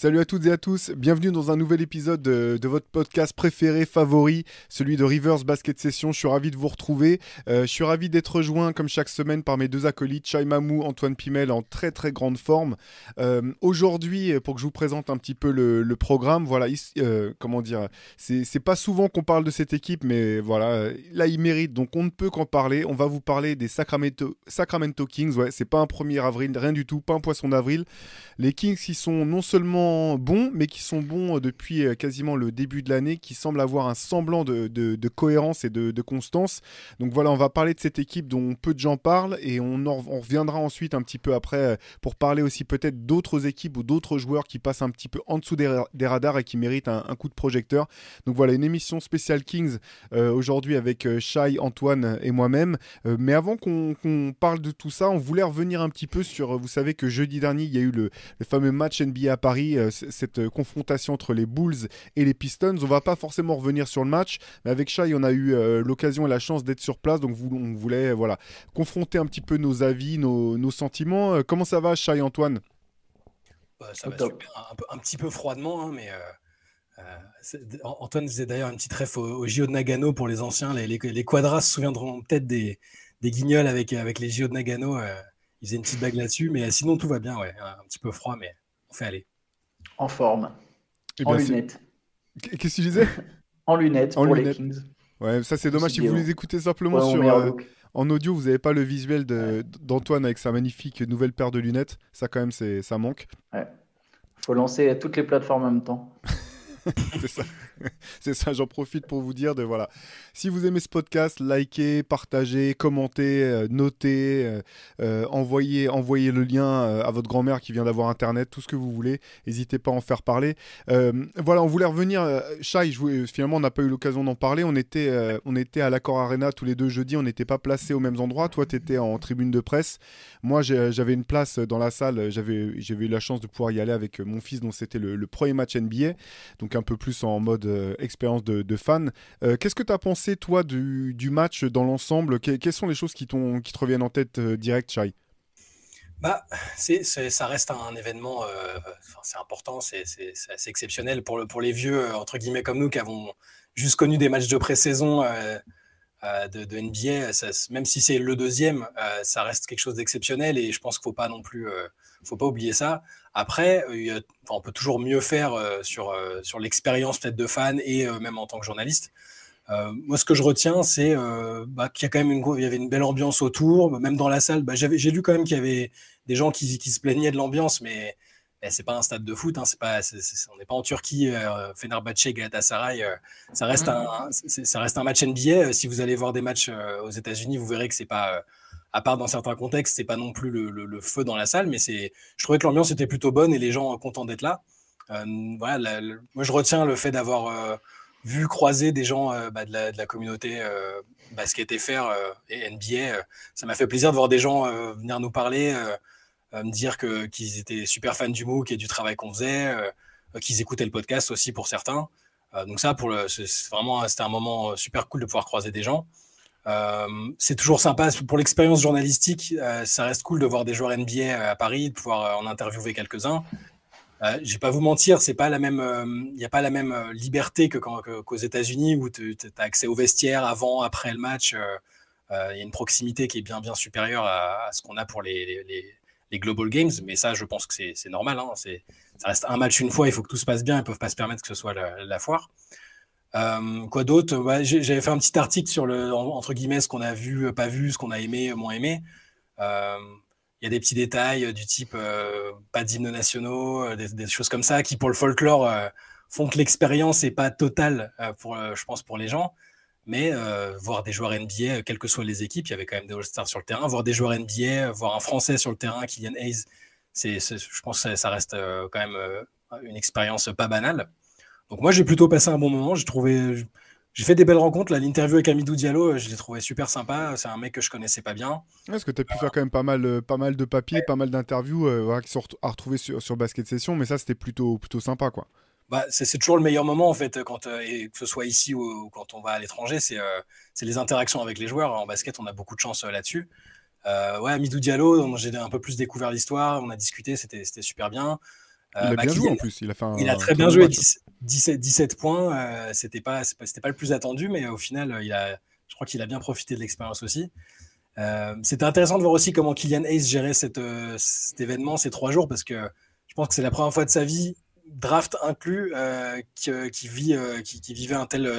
Salut à toutes et à tous, bienvenue dans un nouvel épisode de, votre podcast préféré, favori, celui de Rivers Basket Session. Je suis ravi de vous retrouver. Euh, je suis ravi d'être rejoint, comme chaque semaine, par mes deux acolytes, Chai Mamou, Antoine Pimel, en très très grande forme. Euh, Aujourd'hui, pour que je vous présente un petit peu le, programme, voilà, il- euh, comment dire, c'est pas souvent qu'on parle de cette équipe, mais voilà, là il mérite, donc on ne peut qu'en parler. On va vous parler des Sacramento, Sacramento Kings, ouais, c'est pas un 1er avril, rien du tout, pas un poisson d'avril. Les Kings qui sont non seulement bons, mais qui sont bons euh, depuis euh, quasiment le début de l'année, qui semblent avoir un semblant de, cohérence et de, constance. Donc voilà, on va parler de cette équipe dont peu de gens parlent et on, en- on reviendra ensuite un petit peu après euh, pour parler aussi peut-être d'autres équipes ou d'autres joueurs qui passent un petit peu en dessous des, ra- des radars et qui méritent un, coup de projecteur. Donc voilà, une émission spéciale Kings aujourd'hui avec Shai, Antoine et moi-même. Mais avant qu'on parle de tout ça, on voulait revenir un petit peu sur, vous savez que jeudi dernier, il y a eu le fameux match NBA à Paris, euh, cette euh, confrontation entre les Bulls et les Pistons. On va pas forcément revenir sur le match, mais avec Shai, on a eu euh, l'occasion et la chance d'être sur place, donc vous- on voulait voilà, confronter un petit peu nos avis, nos, nos sentiments. Euh, comment ça va, Shai, Antoine? Bah, ça va top. super, un, peu- un petit peu froidement, hein, mais euh, euh, Antoine faisait d'ailleurs une petite ref au, au JO de Nagano pour les anciens. Les, les, les Quadras se souviendront peut-être des, des guignols avec, avec les JO de Nagano. euh, ils faisaient une petite blague là-dessus, mais euh, sinon tout va bien, ouais. Un, petit peu froid, mais on fait aller. En forme, Eh en bien, lunettes. Qu'est-ce que tu disais? En lunettes En pour lunettes. les Kings. Ouais, ça c'est dommage. Si vous les écoutez simplement Ouais, sur, euh, en audio, vous n'avez pas le visuel d'Antoine avec sa magnifique nouvelle paire de lunettes. Ça quand même, c'est ça manque. Faut lancer toutes les plateformes en même temps. c'est ça. c'est ça, j'en profite pour vous dire de voilà. Si vous aimez ce podcast, likez, partagez, commentez, euh, notez, euh, euh, envoyez, envoyez le lien à votre grand-mère qui vient d'avoir internet, tout ce que vous voulez. N'hésitez pas à en faire parler. Voilà, on voulait revenir. Voulais- finalement, on n'a pas eu l'occasion d'en parler. On était, on était à l'Accord Arena tous les deux jeudis. On n'était pas placés aux mêmes endroits. Toi, tu étais en tribune de presse. Moi, j'avais une place dans la salle. J'avais eu la chance de pouvoir y aller avec mon fils, dont c'était le, le premier match NBA donc un peu plus en mode euh, expérience de, fan. Euh, Qu'est-ce que tu as pensé, toi, du, match dans l'ensemble? Que- Quelles sont les choses qui, te reviennent en tête euh, direct, Shai Bah, ça reste un événement, c'est important, c'est, assez exceptionnel pour, le, pour les vieux, entre guillemets, comme nous, qui avons juste connu des matchs de pré-saison de, NBA. Même si c'est le deuxième, ça reste quelque chose d'exceptionnel et je pense qu'il ne faut pas non plus, faut pas oublier ça. Après, euh, y a- on peut toujours mieux faire euh, sur, euh, sur l'expérience peut-être de fan et même en tant que journaliste. Euh, moi, ce que je retiens, c'est euh, bah, qu'il y a quand même une, il y avait une belle ambiance autour, même dans la salle. Bah, j'avais, j'ai lu quand même qu'il y avait des gens qui, qui se plaignaient de l'ambiance, mais, mais c'est pas un stade de foot. Hein, c'est pas, c'est- c'est- on n'est pas en Turquie, euh, Fenerbahçe, Galatasaray. ça reste un, c'est- ça reste un match NBA. Si vous allez voir des matchs aux États-Unis, vous verrez que c'est pas, à part dans certains contextes, c'est pas non plus le, feu dans la salle, mais c'est, je trouvais que l'ambiance était plutôt bonne et les gens euh, contents d'être là. Euh, voilà, moi je retiens le fait d'avoir euh, vu croiser des gens bah, de, la, communauté basket FR et NBA. ça m'a fait plaisir de voir des gens venir nous parler, me dire que, qu'ils étaient super fans du MOOC et du travail qu'on faisait, qu'ils écoutaient le podcast aussi pour certains. Donc ça, pour le, c'est, vraiment, c'était un moment super cool de pouvoir croiser des gens. Euh, c'est toujours sympa pour l'expérience journalistique. euh, ça reste cool de voir des joueurs NBA à Paris, de pouvoir euh, en interviewer quelques-uns. Euh, je vais pas vous mentir, c'est pas la même, il n'y a pas la même euh, liberté que quand- qu'aux États-Unis où tu as accès au vestiaire avant, après le match. euh, euh, Il y a une proximité qui est bien bien supérieure à, ce qu'on a pour les, les, Global Games, mais ça, je pense que c'est normal. hein, ça reste un match une fois, il faut que tout se passe bien, ils peuvent pas se permettre que ce soit la foire. Euh, quoi d'autre? J'avais fait un petit article sur le en- entre guillemets ce qu'on a vu, pas vu, ce qu'on a aimé, moins aimé. Euh, il y a des petits détails euh, du type pas d'hymnes nationaux, des, choses comme ça qui pour le folklore font que l'expérience n'est pas totale pour, je pense, pour les gens. Mais voir des joueurs NBA, quelles que soient les équipes, il y avait quand même des All-Stars sur le terrain. Voir des joueurs NBA, voir un Français sur le terrain, Kylian Hayes, c'est, je pense que ça, reste quand même une expérience pas banale. Donc moi, j'ai plutôt passé un bon moment. J'ai trouvé, j'ai fait des belles rencontres. Là, l'interview avec Amidou Diallo, euh, je l'ai trouvé super sympa. C'est un mec que je connaissais pas bien. Est-ce que tu as pu faire quand même pas mal, euh, pas mal de papiers, pas mal d'interviews euh, voilà, qui sont ret- à retrouver sur, sur Basket Session, mais ça c'était plutôt, plutôt sympa quoi. Bah, c'est toujours le meilleur moment en fait, quand, euh, et que ce soit ici ou, ou quand on va à l'étranger, c'est euh, les interactions avec les joueurs. En basket, on a beaucoup de chance euh, là-dessus. Euh, ouais, Amidou Diallo, j'ai un peu plus découvert l'histoire, on a discuté, c'était c'était super bien. Il Euh, a bah, bien joué en plus. Il a, fait un, Il a un très bien joué, match. 10 17, 17 points. euh, c'était pas, pas- c'était pas le plus attendu, mais au final, euh, il a, je crois qu'il a bien profité de l'expérience aussi. Euh, c'était intéressant de voir aussi comment Kylian Hayes gérait cette, euh, cet événement ces trois jours, parce que je pense que c'est la première fois de sa vie, draft inclus, euh, qui, qui vit, qui, qui vivait un tel,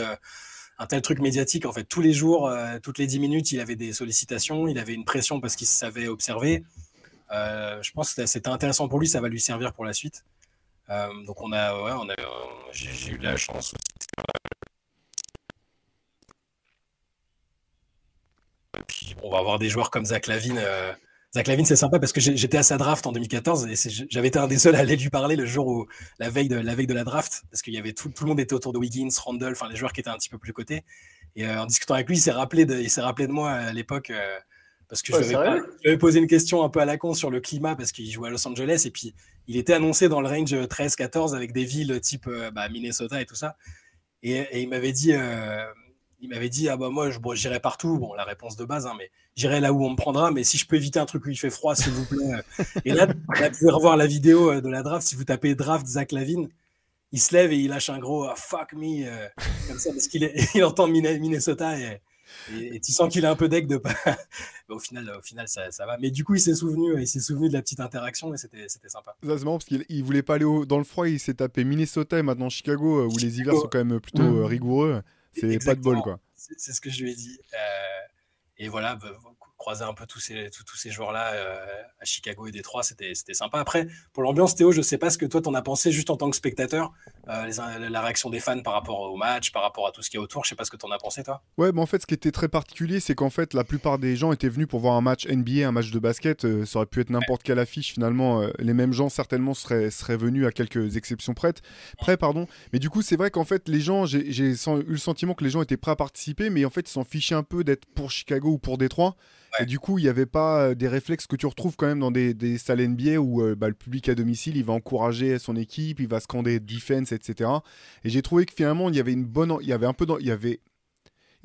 un tel truc médiatique. En fait, tous les jours, toutes les 10 minutes, il avait des sollicitations, il avait une pression parce qu'il savait observer. Euh, je pense que c'était intéressant pour lui, ça va lui servir pour la suite. Euh, donc on a, ouais, on a, j'ai eu la chance. Puis on va avoir des joueurs comme Zach Lavine. euh, Zach Lavine, c'est sympa parce que j'étais à sa draft en 2014 et j'avais été un des seuls à aller lui parler le jour où la veille de la veille de la draft parce qu'il y avait tout, le monde était autour de Wiggins, Randall, enfin les joueurs qui étaient un petit peu plus cotés. Et en discutant avec lui, il s'est rappelé de, moi à l'époque. Parce que je lui avais sérieux pas- je lui avais posé une question un peu à la con sur le climat parce qu'il jouait à Los Angeles et puis il était annoncé dans le range 13-14 avec des villes type euh, bah, Minnesota et tout ça. Et, et il m'avait dit, euh, il m'avait dit, ah bah moi, je, bon, j'irai partout. Bon, la réponse de base, hein, mais j'irai là où on me prendra. Mais si je peux éviter un truc où il fait froid, s'il vous plaît. euh. Et là, là, vous pouvez revoir la vidéo euh, de la draft. Si vous tapez draft Zach Lavine, il se lève et il lâche un gros ah, fuck me euh, comme ça parce qu'il il entend Minne- Minnesota et, et, et tu sens qu'il est un peu deck de pas. Mais au final, au final, ça, ça va. Mais du coup, il s'est souvenu, il s'est souvenu de la petite interaction et c'était, c'était sympa. Ça, c'est marrant parce qu'il il voulait pas aller au- dans le froid, il s'est tapé Minnesota et maintenant Chicago euh, où les hivers sont quand même plutôt Mm. euh, rigoureux. C'est pas de bol quoi. C'est c'est ce que je lui ai dit. Euh, et voilà, bah, croiser un peu tous ces, tous, ces joueurs-là euh, à Chicago et Détroit, c'était sympa. Après, pour l'ambiance, Théo, je sais pas ce que toi t'en as pensé juste en tant que spectateur, euh, la réaction des fans par rapport au match, par rapport à tout ce qui est autour. Je sais pas ce que t'en as pensé, toi. Ouais, mais en fait, ce qui était très particulier, c'est qu'en fait, la plupart des gens étaient venus pour voir un match NBA, un match de basket. euh, ça aurait pu être n'importe quelle affiche, finalement. les mêmes gens, certainement, seraient, seraient venus à quelques exceptions prêtes. Près, pardon. Mais du coup, c'est vrai qu'en fait, les gens, j'ai eu le sentiment que les gens étaient prêts à participer, mais en fait, ils s'en fichaient un peu d'être pour Chicago ou pour Détroit. Ouais. Et du coup, il n'y avait pas euh, des réflexes que tu retrouves quand même dans des, des salles NBA où euh, bah, le public à domicile, il va encourager son équipe, il va scander defense, etc. Et j'ai trouvé que finalement, il y avait une bonne, il y avait un peu, il y avait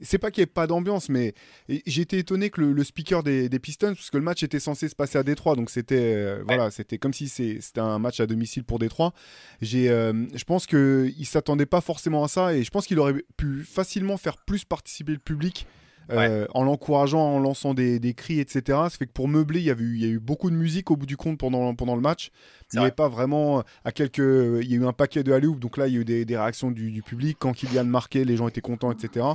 c'est pas qu'il n'y ait pas d'ambiance, mais été étonné que le, le speaker des, des Pistons, parce que le match était censé se passer à Détroit, donc c'était euh, voilà, c'était comme si c'était un match à domicile pour Détroit. J'ai, euh, je pense qu'il ne s'attendait pas forcément à ça, et je pense qu'il aurait pu facilement faire plus participer le public. Euh, en l'encourageant, en lançant des, des cris, etc. Ça fait que pour meubler, il y, avait eu, il y a eu beaucoup de musique au bout du compte pendant, pendant le match. Il n'y avait pas vraiment à quelques. Il y a eu un paquet de alley donc là il y a eu des, des réactions du, du public. Quand Kylian marquait, les gens étaient contents, etc.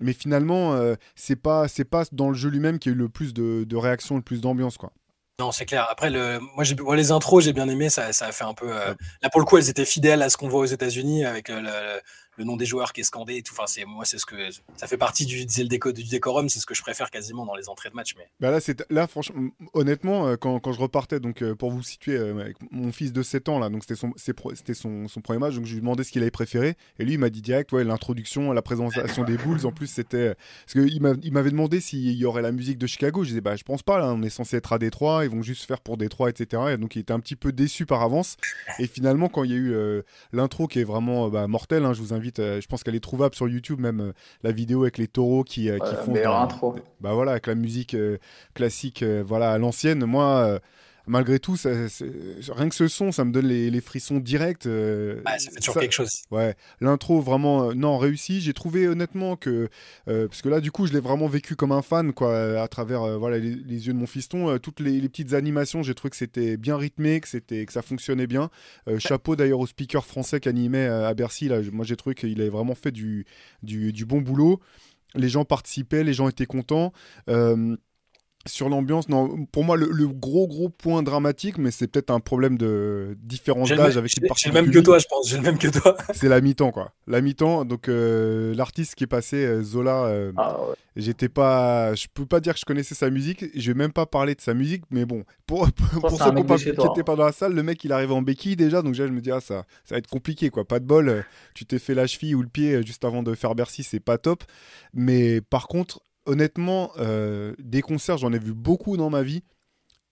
Mais finalement, euh, c'est pas c'est pas dans le jeu lui-même qu'il y a eu le plus de, de réactions, le plus d'ambiance, quoi. Non, c'est clair. Après, le, moi, les intros, j'ai bien aimé. Ça, ça a fait un peu. euh, Là, pour le coup, elles étaient fidèles à ce qu'on voit aux États-Unis avec le, le- le nom des joueurs qui est scandé et tout. Enfin, c'est moi, c'est ce que ça fait partie du, déco, décorum. C'est ce que je préfère quasiment dans les entrées de match. Mais Bah là, c'est là franchement, honnêtement, euh, quand, quand je repartais, donc euh, pour vous situer, euh, avec mon fils de 7 ans là, donc c'était son son, son premier match, donc je lui demandais ce qu'il avait préféré, et lui il m'a dit direct, ouais, l'introduction, la présentation des Bulls, en plus c'était parce que il m'a- il m'avait demandé s'il y aurait la musique de Chicago, je disais bah je pense pas, là, on est censé être à Détroit, ils vont juste faire pour Détroit, etc. Et donc il était un petit peu déçu par avance, et finalement quand il y a eu l'intro qui est vraiment bah, mortelle, hein, je vous invite, euh, je pense qu'elle est trouvable sur YouTube même euh, la vidéo avec les taureaux qui, euh, qui font meilleure dans- intro. bah voilà, avec la musique classique, voilà, à l'ancienne. Moi, malgré tout, ça- rien que ce son, ça me donne les, les frissons directs. euh, ouais, ça fait toujours ça- quelque chose. Ouais, l'intro vraiment euh, non réussi. J'ai trouvé honnêtement que euh, parce que là du coup je l'ai vraiment vécu comme un fan quoi à travers euh, voilà les, les yeux de mon fiston. Toutes les, les petites animations, j'ai trouvé que c'était bien rythmé, que c'était que ça fonctionnait bien. Chapeau d'ailleurs au speaker français qui animait euh, à Bercy là. Moi j'ai trouvé qu'il avait vraiment fait du, du, du bon boulot. Les gens participaient, les gens étaient contents. Sur l'ambiance, non, pour moi, le, le gros, gros point dramatique, mais c'est peut-être un problème de différence d'âge avec une partie j'ai le même que toi, je pense. J'ai le même que toi. C'est la mi-temps, quoi. La mi-temps, donc euh, l'artiste qui est passé, euh, Zola, euh, Ah, ouais. j'étais pas. Je peux pas dire que je connaissais sa musique, je vais même pas parler de sa musique, mais bon, pour, pour, ceux qui ont pas- dans la salle, le mec il arrive en béquille déjà, donc déjà je me dis, ah, ça, ça va être compliqué, quoi. Pas de bol, euh, tu t'es fait la cheville ou le pied juste avant de faire Bercy, c'est pas top. Mais par contre, honnêtement, euh, des concerts, j'en ai vu beaucoup dans ma vie.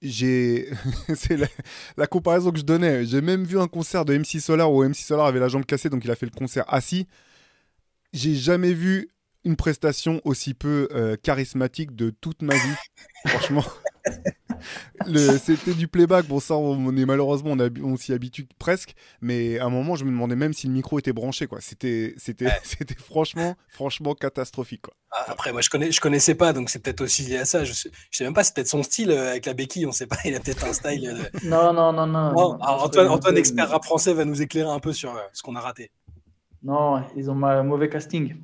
J'ai, c'est la, comparaison que je donnais. J'ai même vu un concert de MC Solar où MC Solar avait la jambe cassée, donc il a fait le concert assis. J'ai jamais vu une prestation aussi peu euh, charismatique de toute ma vie. Franchement, c'était du playback. Bon, ça, on est malheureusement, on, s'y habitue presque. Mais à un moment, je me demandais même si le micro était branché. Quoi. C'était, c'était, Ouais. c'était franchement, franchement catastrophique. Quoi. Ah, Après, moi, je connais, je connaissais pas, donc c'est peut-être aussi lié à ça. Je sais, je sais même pas, c'est peut-être son style euh, avec la béquille. On sait pas. Il a peut-être un style. euh, Non, non, non, non. Bon, non. alors, Je Antoine, expert rap français, va nous éclairer un peu sur euh, ce qu'on a raté. Non, ils ont un mauvais casting.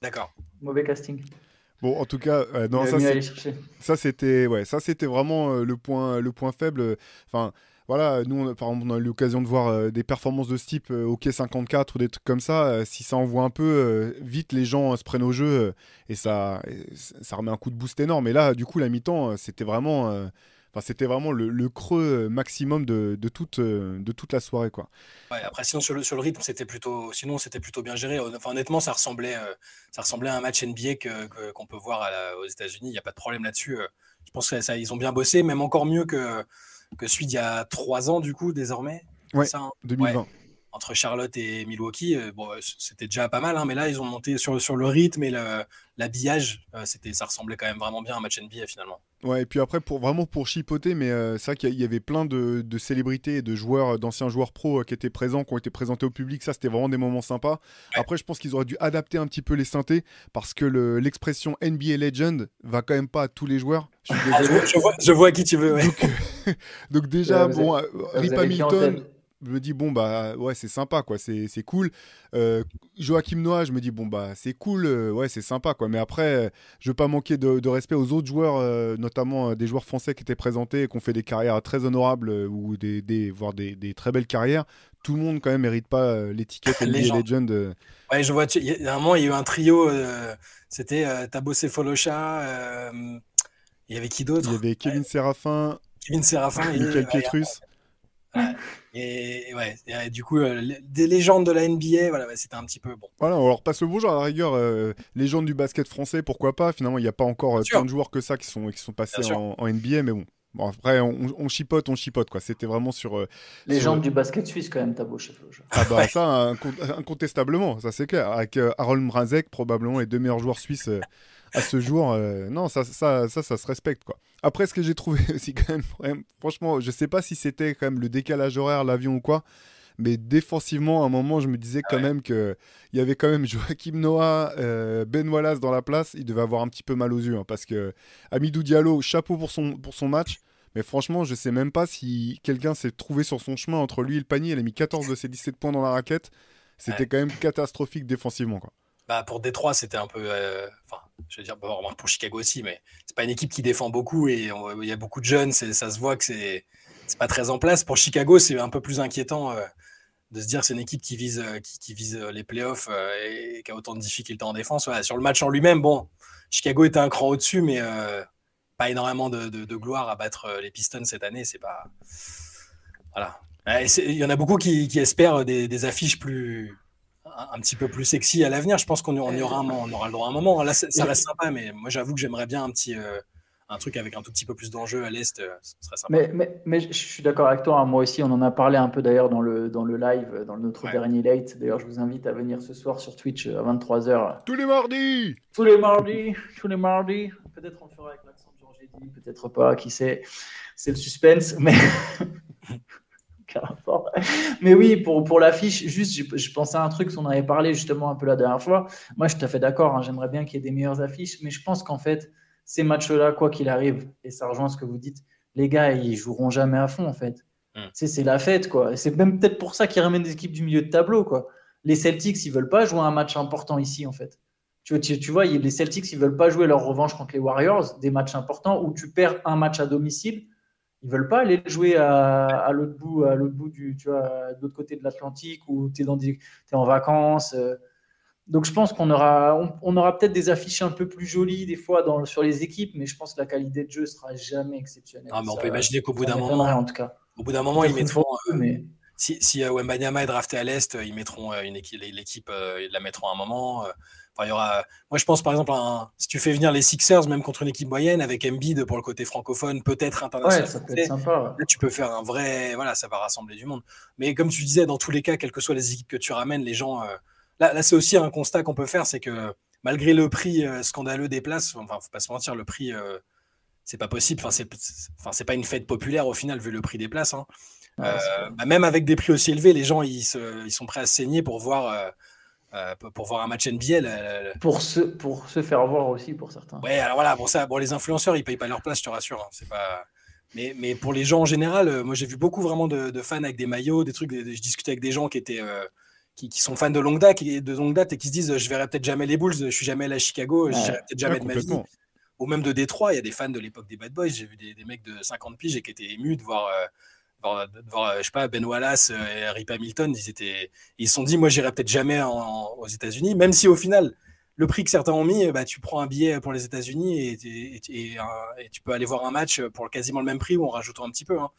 D'accord. Mauvais casting. Bon, en tout cas, euh, non, ça, c'était ouais, ça c'était vraiment euh, le point le point faible. Enfin voilà, nous on par exemple on a eu l'occasion de voir euh, des performances de ce type euh, OK 54 ou des trucs comme ça. euh, si ça envoie un peu euh, vite, les gens euh, se prennent au jeu euh, et ça et ça remet un coup de boost énorme. Et là, du coup, la mi-temps, euh, c'était vraiment euh, Enfin, c'était vraiment le, le creux euh, maximum de, de toute, euh, de toute la soirée. Quoi. Ouais, après, sinon, sur le, sur le rythme, c'était plutôt, sinon, c'était plutôt bien géré. Enfin, honnêtement, ça ressemblait, euh, ça ressemblait à un match NBA que- qu'on peut voir à la- aux États-Unis. Il n'y a pas de problème là-dessus. Je pense que ça, ils ont bien bossé, même encore mieux que, que celui d'il y a trois ans, du coup, désormais. Ouais, C'est ça, hein? 2020. Entre Charlotte et Milwaukee, euh, bon, c'était déjà pas mal, hein, mais là, ils ont monté sur, sur le rythme et l'habillage. euh, c'était, ça ressemblait quand même vraiment bien à un match NBA finalement. Ouais, et puis après, pour, vraiment pour chipoter, mais euh, c'est vrai qu'il y avait plein de, de célébrités et de joueurs, d'anciens joueurs pros euh, qui étaient présents, qui ont été présentés au public. Ça, c'était vraiment des moments sympas. Après, je pense qu'ils auraient dû adapter un petit peu les synthés parce que le- l'expression NBA Legend va quand même pas à tous les joueurs. Je suis Ah, je, vois- je vois, je vois à qui tu veux. ouais. Donc, euh, donc déjà, Ouais, bon, avez- Rip Hamilton, je me dis bon bah ouais c'est sympa quoi c'est c'est cool euh, Joachim Noah je me dis bon bah c'est cool euh, ouais c'est sympa quoi mais après euh, je veux pas manquer de, de respect aux autres joueurs euh, notamment des joueurs français qui étaient présentés et qui ont fait des carrières très honorables ou des, des voire des, des très belles carrières tout le monde quand même mérite pas l'étiquette NBA. Legend. Ouais, je vois. tu- Il y a un moment, il y a eu un trio. c'était Tabo Folocha. il y avait qui d'autre? Il y avait Kevin Séraphin Kevin Séraphin. et- Michael ouais, Et, et ouais, et du coup, euh, des légendes de la NBA, voilà, ouais, c'était un petit peu bon. Voilà, on leur passe le bonjour à la rigueur. euh, légende du basket français, pourquoi pas? Finalement, il n'y a pas encore euh, tant de joueurs que ça qui sont, qui sont passés en, en NBA, mais bon. Bon, après, on, on chipote, on chipote, quoi. C'était vraiment sur. euh, Légende sur- du basket suisse, quand même, Tabo chef. Ah bah ça, incont- incontestablement, ça c'est clair. Avec euh, Harold Mrazek, probablement les deux meilleurs joueurs suisses euh, à ce jour. euh, non, ça ça, ça, ça se respecte, quoi. Après, ce que j'ai trouvé aussi quand même, franchement, je sais pas si c'était quand même le décalage horaire, l'avion ou quoi, mais défensivement, à un moment, je me disais quand Ouais. même que il y avait quand même Joachim Noah, euh, Ben Wallace dans la place. Il devait avoir un petit peu mal aux yeux, hein, parce que Amidou Diallo, chapeau pour son, pour son match. Mais franchement, je sais même pas si quelqu'un s'est trouvé sur son chemin entre lui et le panier. Il a mis 14 de ses 17 points dans la raquette. C'était Ouais. quand même catastrophique défensivement. Quoi. Bah, pour Détroit, c'était un peu. euh, Enfin, je veux dire, pour Chicago aussi, mais c'est pas une équipe qui défend beaucoup et il y a beaucoup de jeunes. Ça se voit que c'est pas très en place. Pour Chicago, c'est un peu plus inquiétant euh, de se dire que c'est une équipe qui vise, euh, qui, vise euh, les playoffs et, qui a autant de difficultés en défense. Sur le match en lui-même, bon, Chicago était un cran au-dessus, mais pas énormément de, gloire à battre les Pistons cette année. C'est pas. Voilà. Il y en a beaucoup qui, espèrent des affiches plus un, un petit peu plus sexy à l'avenir. Je pense qu'on on y aura, un, moment- on aura le droit à un moment. Là, ça reste sympa, mais moi, j'avoue que j'aimerais bien un petit euh, un truc avec un tout petit peu plus d'enjeu à l'est. euh, ce serait sympa. Mais, mais, mais je suis d'accord avec toi. hein. Moi aussi, on en a parlé un peu d'ailleurs dans le, dans le live, dans notre Ouais. dernier late. D'ailleurs, je vous invite à venir ce soir sur Twitch euh, à 23h. Tous les mardis Tous les mardis, tous les mardis. Peut-être on le fera avec l'accent de Georges peut-être pas, qui sait. C'est le suspense, mais. Aucun rapport. Mais oui, pour, pour l'affiche, juste, je, je pensais à un truc, on avait parlé justement un peu la dernière fois. Moi, je suis tout à fait d'accord, hein, j'aimerais bien qu'il y ait des meilleures affiches, mais je pense qu'en fait, ces matchs-là, quoi qu'il arrive, et ça rejoint ce que vous dites, les gars, ils joueront jamais à fond, en fait. Mm. C'est la fête, quoi. C'est même peut-être pour ça qu'ils ramènent des équipes du milieu de tableau, quoi. Les Celtics, ils veulent pas jouer un match important ici, en fait. Tu, tu, tu vois, les Celtics, ils veulent pas jouer leur revanche contre les Warriors, des matchs importants où tu perds un match à domicile. Ils veulent pas aller jouer à, à l'autre bout, à l'autre bout du, tu vois, de l'autre côté de l'Atlantique où tu es, es, en vacances. euh. Donc je pense qu'on aura, on, on aura peut-être des affiches un peu plus jolies des fois dans, sur les équipes, mais je pense que la qualité de jeu sera jamais exceptionnelle. Non, mais on Ça- peut imaginer qu'au bout d'un moment, en tout cas. au bout d'un moment, ils mettront. euh, mais- si si euh, Wembanyama est drafté à l'Est, euh, ils mettront euh, une équipe, l'équipe, euh, ils la mettront à un moment. Enfin, il y aura, moi, je pense par exemple, un- si tu fais venir les Sixers, même contre une équipe moyenne, avec Embiid pour le côté francophone, peut-être Ouais, international. ça peut être sympa. ouais. Là, tu peux faire un vrai. Voilà, ça va rassembler du monde. Mais comme tu disais, dans tous les cas, quelles que soient les équipes que tu ramènes, les gens. euh, Là, là c'est aussi un constat qu'on peut faire c'est que malgré le prix euh, scandaleux des places, enfin, faut pas se mentir, le prix, euh, c'est pas possible. Enfin, c'est enfin, c'est pas une fête populaire au final, vu le prix des places. hein. Ouais, Euh, bah, même avec des prix aussi élevés, les gens ils, se- ils sont prêts à saigner pour voir, euh, pour voir un match NBA. pour, se, pour se faire voir aussi, pour certains. Ouais, alors voilà, pour ça, bon, les influenceurs, ils payent pas leur place, je te rassure. hein, c'est pas. Mais, mais pour les gens en général, euh, moi j'ai vu beaucoup vraiment de, de fans avec des maillots, des trucs. des- des- je discutais avec des gens qui étaient, euh, qui, qui sont fans de longue date, et de longue date et qui se disent, je verrai peut-être jamais les Bulls, je suis jamais allé à Chicago, je Ouais. n'irai peut-être jamais Ouais, de ma vie. Ou même de Détroit, il y a des fans de l'époque des Bad Boys. J'ai vu des, des mecs de 50 piges et qui étaient émus de voir. Euh, voir- euh, je sais pas, Ben Wallace euh, et Rip Hamilton, ils ils se sont dit, moi, j'irai peut-être jamais aux États-Unis, même si au final, le prix que certains ont mis, bah, tu prends un billet pour les États-Unis et, tu peux aller voir un match pour quasiment le même prix ou en rajoutant un petit peu. hein.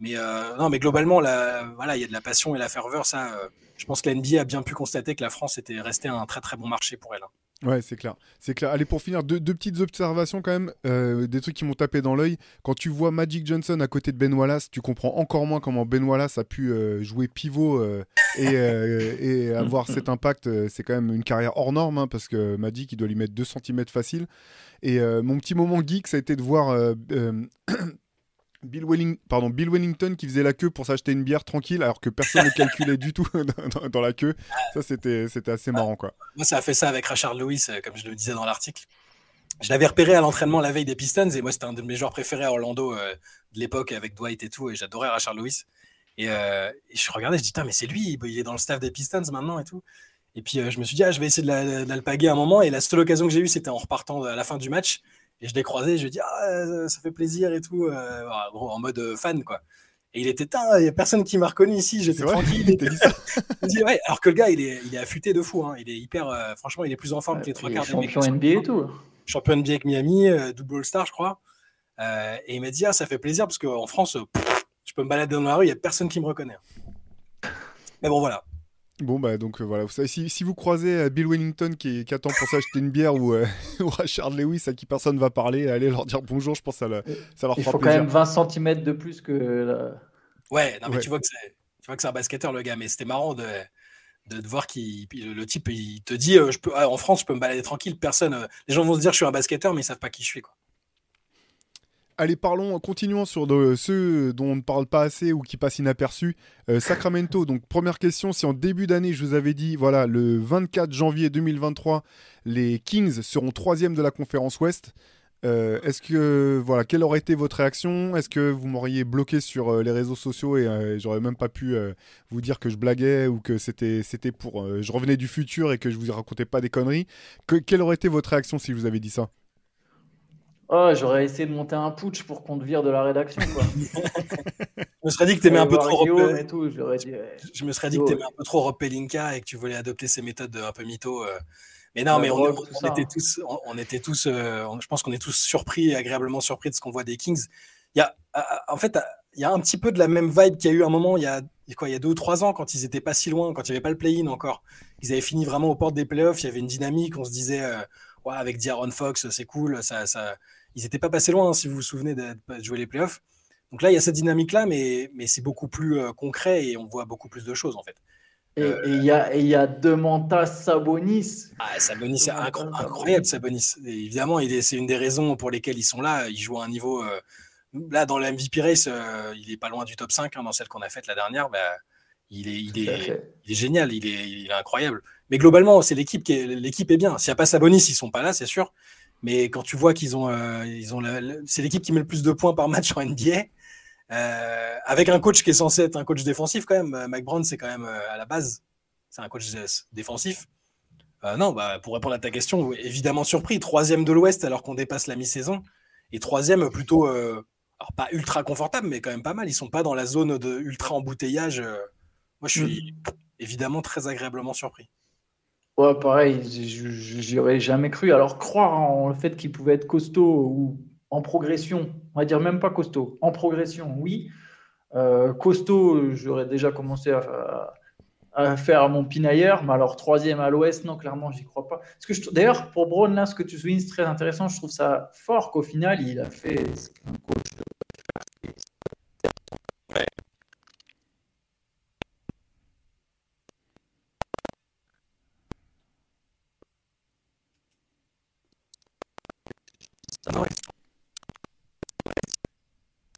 Mais euh, non, mais globalement, là, voilà, il y a de la passion et la ferveur. Ça, euh, je pense que la NBA a bien pu constater que la France était restée un très très bon marché pour elle. hein. Ouais, c'est clair. C'est clair. Allez, pour finir, deux, deux petites observations quand même, euh, des trucs qui m'ont tapé dans l'œil. Quand tu vois Magic Johnson à côté de Ben Wallace, tu comprends encore moins comment Ben Wallace a pu euh, jouer pivot euh, et, et avoir cet impact. C'est quand même une carrière hors norme, hein, parce que Magic, il doit lui mettre 2 cm facile. Et mon petit moment geek, ça a été de voir Bill, Welling- pardon, Bill Wellington qui faisait la queue pour s'acheter une bière tranquille, alors que personne ne calculait du tout dans, dans la queue. Ça, c'était assez marrant, quoi. Moi, ça a fait ça avec Rashard Lewis, euh, comme je le disais dans l'article. Je l'avais repéré à l'entraînement la veille des Pistons et moi, c'était un de mes joueurs préférés à Orlando euh, de l'époque avec Dwight et tout. Et j'adorais Rashard Lewis. Et, euh, et je regardais, je dis, mais c'est lui, il est dans le staff des Pistons maintenant et tout. Et puis, euh, je me suis dit, ah, je vais essayer de la- de l'alpaguer un moment. Et la seule occasion que j'ai eue, c'était en repartant à la fin du match. Et je l'ai croisé, je lui ai dit, ah, euh, ça fait plaisir et tout. euh, en mode euh, fan, quoi. Et il était, il n'y a personne qui m'a reconnu ici, j'étais tranquille. Il dit ça ouais, alors que le gars, il est, il est affûté de fou. hein. Il est hyper. euh, franchement, il est plus en forme que les trois quarts des mecs champion NBA et tout. Champion NBA avec Miami, euh, double All-Star, je crois. Euh, et il m'a dit, ah, ça fait plaisir parce qu'en France, pff, je peux me balader dans la rue, il n'y a personne qui me reconnaît. Mais bon, voilà. Bon, bah donc euh, voilà, vous savez, si, si vous croisez euh, Bill Wellington qui, qui attend pour s'acheter une bière ou, euh, ou Rashard Lewis à qui personne va parler, allez leur dire bonjour, je pense que ça, le- ça leur Il fera faut quand même 20 cm de plus que. la- Ouais, non, mais Ouais. tu vois que c'est. Tu vois que c'est un basketteur, le gars, mais c'était marrant de, de, de voir qu'il le, type, il te dit, euh, je peux, ah, en France, je peux me balader tranquille, personne. euh, les gens vont se dire, je suis un basketteur, mais ils savent pas qui je suis, quoi. Allez, parlons, continuons sur de, ceux dont on ne parle pas assez ou qui passent inaperçus. Euh, Sacramento, donc première question, si en début d'année je vous avais dit, voilà, le 24 janvier 2023, les Kings seront troisième de la conférence Ouest, euh, est-ce que, voilà, quelle aurait été votre réaction? Est-ce que vous m'auriez bloqué sur euh, les réseaux sociaux et j'aurais même pas pu vous dire que je blaguais ou que c'était pour, je revenais du futur et que je vous racontais pas des conneries. Que, Quelle aurait été votre réaction si je vous avais dit ça? Oh, j'aurais essayé de monter un putsch pour qu'on te vire de la rédaction. Quoi. Je me serais dit que t'aimais un peu trop. Guillaume et tout, j'aurais dit, ouais. Je me serais dit que Yo, t'aimais un peu trop Rob Pelinka et que tu voulais adopter ses méthodes de- un peu mytho. euh. Mais non, mais on, drogue, on- tout on ça, était hein. tous, on, on était tous, euh, je pense qu'on est tous surpris, agréablement surpris de ce qu'on voit des Kings. Il y a, en fait, il y a un petit peu de la même vibe qu'il y a eu un moment, il y a, il y a quoi, il y a deux ou trois ans, quand ils étaient pas si loin, quand il n'y avait pas le play-in encore. Ils avaient fini vraiment aux portes des playoffs, il y avait une dynamique, on se disait, euh, ouais, avec D'Aaron Fox, c'est cool, ça, ça, ils n'étaient pas passés loin, hein, si vous vous souvenez de, de jouer les playoffs. Donc là, il y a cette dynamique-là, mais, mais c'est beaucoup plus euh, concret et on voit beaucoup plus de choses, en fait. Et et il y a, y a Demantas Sabonis. Ah, Sabonis, c'est incro- incroyable, Sabonis. Et évidemment, c'est une des raisons pour lesquelles ils sont là. Ils jouent à un niveau. euh, là, dans la MVP Race, euh, il est pas loin du top 5 hein, dans celle qu'on a faite la dernière. Bah, il, est, il, Tout à est, fait. il est génial, il est, il est incroyable. Mais globalement, c'est l'équipe qui est, l'équipe est bien. S'il n'y a pas Sabonis, ils sont pas là, c'est sûr. Mais quand tu vois qu'ils ont, euh, ils ont c'est l'équipe qui met le plus de points par match en NBA. euh, avec un coach qui est censé être un coach défensif quand même. Mike Brown, c'est quand même euh, à la base, c'est un coach défensif. Non, bah, pour répondre à ta question, évidemment surpris. Troisième de l'Ouest alors qu'on dépasse la mi-saison. Et troisième plutôt, alors pas ultra confortable, mais quand même pas mal. Ils sont pas dans la zone de ultra embouteillage. Moi, je suis évidemment très agréablement surpris. Ouais, pareil, j'y aurais jamais cru. Alors, croire en le fait qu'il pouvait être costaud ou en progression, on va dire même pas costaud, en progression, oui. Euh, costaud, j'aurais déjà commencé à, à faire mon pinailleur, mais alors troisième à l'ouest, non, clairement, j'y crois pas. Parce que d'ailleurs, pour Braun, là, ce que tu soulignes, c'est très intéressant. Je trouve ça fort qu'au final, il a fait ce qu'un coach doit faire. Non, ouais.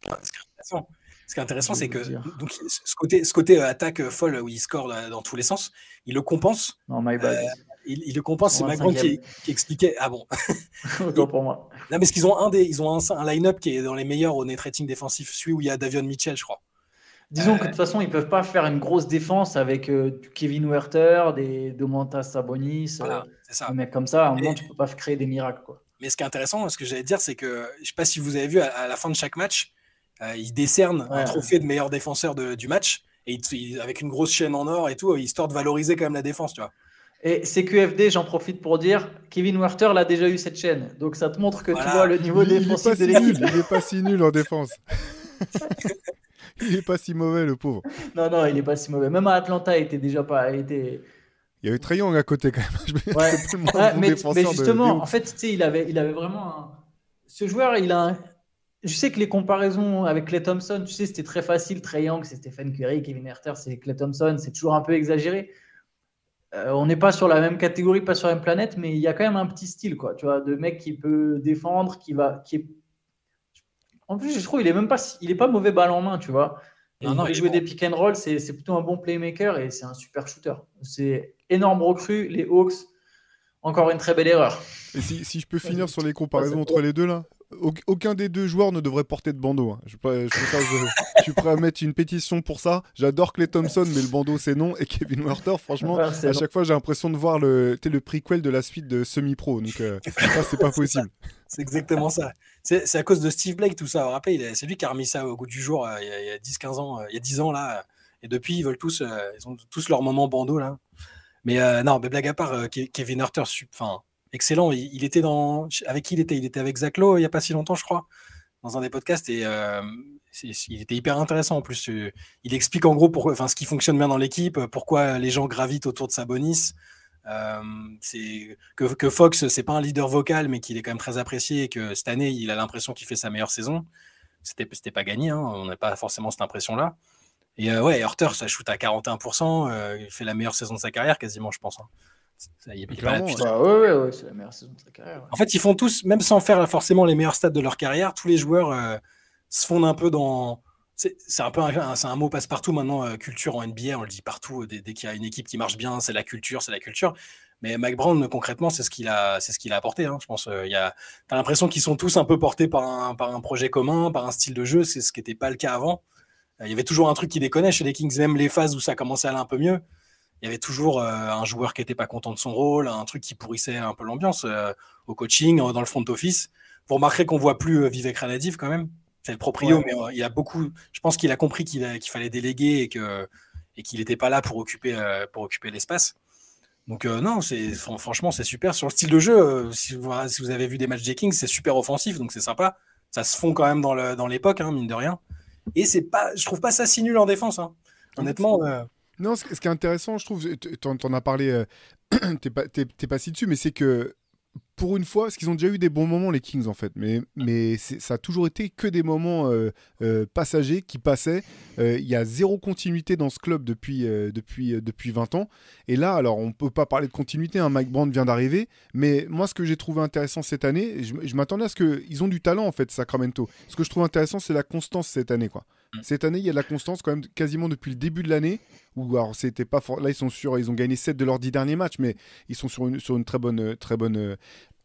Ouais, Ce qui est intéressant, ce qui est intéressant, c'est que donc, ce côté, ce côté euh, attaque euh, folle où il score là, dans tous les sens, il le compense. Non, my bad. Il, il le compense. C'est Macron qui, qui expliquait. Ah bon. Autant pour moi. Non, parce qu'ils ont un des, ils ont un, un line-up qui est dans les meilleurs au net rating défensif, celui où il y a Davion Mitchell, je crois. Disons Euh, que de toute façon, ils peuvent pas faire une grosse défense avec euh, Kevin Werther, des Domantas Sabonis, euh, Voilà, c'est ça. des mecs comme ça. À un moment, tu peux pas créer des miracles. Quoi. Mais ce qui est intéressant, ce que j'allais dire, c'est que je sais pas si vous avez vu à, à la fin de chaque match, euh, ils décernent un Ouais. trophée de meilleur défenseur de- du match et avec une grosse chaîne en or et tout, histoire de valoriser quand même la défense, tu vois. Et CQFD, j'en profite pour dire, Kevin Werther l'a déjà eu cette chaîne. Donc ça te montre que Voilà. tu vois le niveau Il, il défensif pas de si l'équipe. nul, il est pas si nul en défense. il est pas si mauvais, le pauvre. Non, non, il est pas si mauvais. Même à Atlanta, il était déjà pas. Il était... Il y avait Trae Young à côté quand même. Ouais. Ouais, bon mais, justement, en fait, tu sais, il avait, il avait vraiment un... Ce joueur, il a un- Je sais que les comparaisons avec Clay Thompson, tu sais, c'était très facile. Trey Young, c'est Stephen Curry, Kevin Herter, c'est Clay Thompson, c'est toujours un peu exagéré. Euh, on n'est pas sur la même catégorie, pas sur la même planète, mais il y a quand même un petit style, quoi, tu vois, de mec qui peut défendre, qui va... Qui est... En plus, je trouve il est même pas, il est pas mauvais balle en main, tu vois. Et Non, il non, peut il est jouer bon. des pick and roll, c'est plutôt un bon playmaker et c'est un super shooter. C'est énorme recrue, les Hawks. Encore une très belle erreur. Et si, si je peux finir sur les comparaisons entre les deux là, aucun des deux joueurs ne devrait porter de bandeau. hein. Je, peux- je, je- je suis prêt à mettre une pétition pour ça. J'adore Clay Thompson, mais le bandeau c'est non. Et Kevin Werther, franchement, à non. chaque fois j'ai l'impression de voir le, le prequel de la suite de semi-pro. Donc euh, ça c'est pas possible. C'est exactement ça. C'est à cause de Steve Blake, tout ça. Vous vous rappelez, c'est lui qui a remis ça au goût du jour euh, il y a, a 10-15 ans, euh, il y a 10 ans là. euh, Et depuis, ils veulent tous, euh, ils ont tous leur moment bandeau là. Mais euh, non, mais blague à part, euh, Ke- Kevin Herter, su- enfin, excellent. Il, était avec qui il était? Il était avec Zach Lowe il y a pas si longtemps, je crois, dans un des podcasts et euh, il était hyper intéressant en plus. Euh, Il explique en gros enfin, ce qui fonctionne bien dans l'équipe, euh, pourquoi les gens gravitent autour de Sabonis. Euh, que, que Fox, c'est pas un leader vocal, mais qu'il est quand même très apprécié et que cette année, il a l'impression qu'il fait sa meilleure saison. C'était, pas gagné, hein, on n'a pas forcément cette impression-là. Et ouais, Hurter, ça shoot à 41%, euh, il fait la meilleure saison de sa carrière quasiment, je pense. hein. Ça, il est- pas Clairement, depuis- Bah ouais, ouais, ouais, c'est la meilleure saison de sa carrière. ouais. En fait, ils font tous, même sans faire forcément les meilleurs stats de leur carrière, tous les joueurs euh, se fondent un peu dans. C'est un peu un, mot passe-partout maintenant, euh, culture en NBA, on le dit partout. euh, Dès, dès qu'il y a une équipe qui marche bien, c'est la culture, c'est la culture. Mais Mike Brown, concrètement, c'est ce qu'il a, c'est ce qu'il a apporté. hein. Je pense, euh, y a, t'as l'impression qu'ils sont tous un peu portés par un, par un projet commun, par un style de jeu. C'est ce qui n'était pas le cas avant. Euh, Il y avait toujours un truc qui déconnait chez les Kings, même les phases où ça commençait à aller un peu mieux. Il y avait toujours euh, un joueur qui n'était pas content de son rôle, un truc qui pourrissait un peu l'ambiance euh, au coaching, euh, dans le front office. Vous remarquerez qu'on voit plus Vivek Ranadiv quand même. C'est le proprio, Ouais. mais il a beaucoup. Je pense qu'il a compris qu'il fallait déléguer et que et qu'il n'était pas là pour occuper pour occuper l'espace. Donc euh, non, c'est fran- franchement c'est super sur le style de jeu. euh, si, vous, si vous avez vu des matchs des Kings, c'est super offensif, donc c'est sympa. Ça se fond quand même dans le dans l'époque, hein, mine de rien. Et c'est pas, je trouve pas ça si nul en défense. hein. Honnêtement, euh, Non, ce, qui est intéressant, je trouve, tu en as parlé, euh, t'es pas, t'es pas si dessus, mais c'est que pour une fois, parce qu'ils ont déjà eu des bons moments, les Kings, en fait, mais, mais ça a toujours été que des moments euh, euh, passagers qui passaient. Euh, Il y a zéro continuité dans ce club depuis, euh, depuis, euh, depuis 20 ans. Et là, alors, on peut pas parler de continuité, hein, Mike Brown vient d'arriver, mais moi, ce que j'ai trouvé intéressant cette année, je, je m'attendais à ce qu'ils ont du talent, en fait, Sacramento. Ce que je trouve intéressant, c'est la constance cette année, quoi. Cette année, il y a de la constance quand même quasiment depuis le début de l'année. Où alors c'était pas for- là ils sont sur ils ont gagné 7 de leurs 10 derniers matchs mais ils sont sur une, sur une très bonne euh, très bonne euh,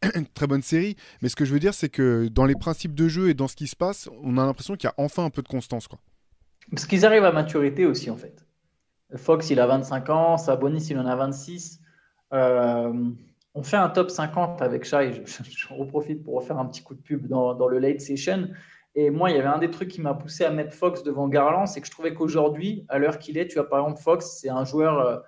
très bonne série mais ce que je veux dire c'est que dans les principes de jeu et dans ce qui se passe on a l'impression qu'il y a enfin un peu de constance quoi. Parce qu'ils arrivent à maturité aussi, en fait. Fox, il a 25 ans, Sabonis, il en a 26. Euh, on fait un top 50 avec Shai. Je, je, je, reprofite pour refaire un petit coup de pub dans, dans, le late session. Et moi, il y avait un des trucs qui m'a poussé à mettre Fox devant Garland, c'est que je trouvais qu'aujourd'hui, à l'heure qu'il est, tu vois, par exemple, Fox, c'est un joueur, euh,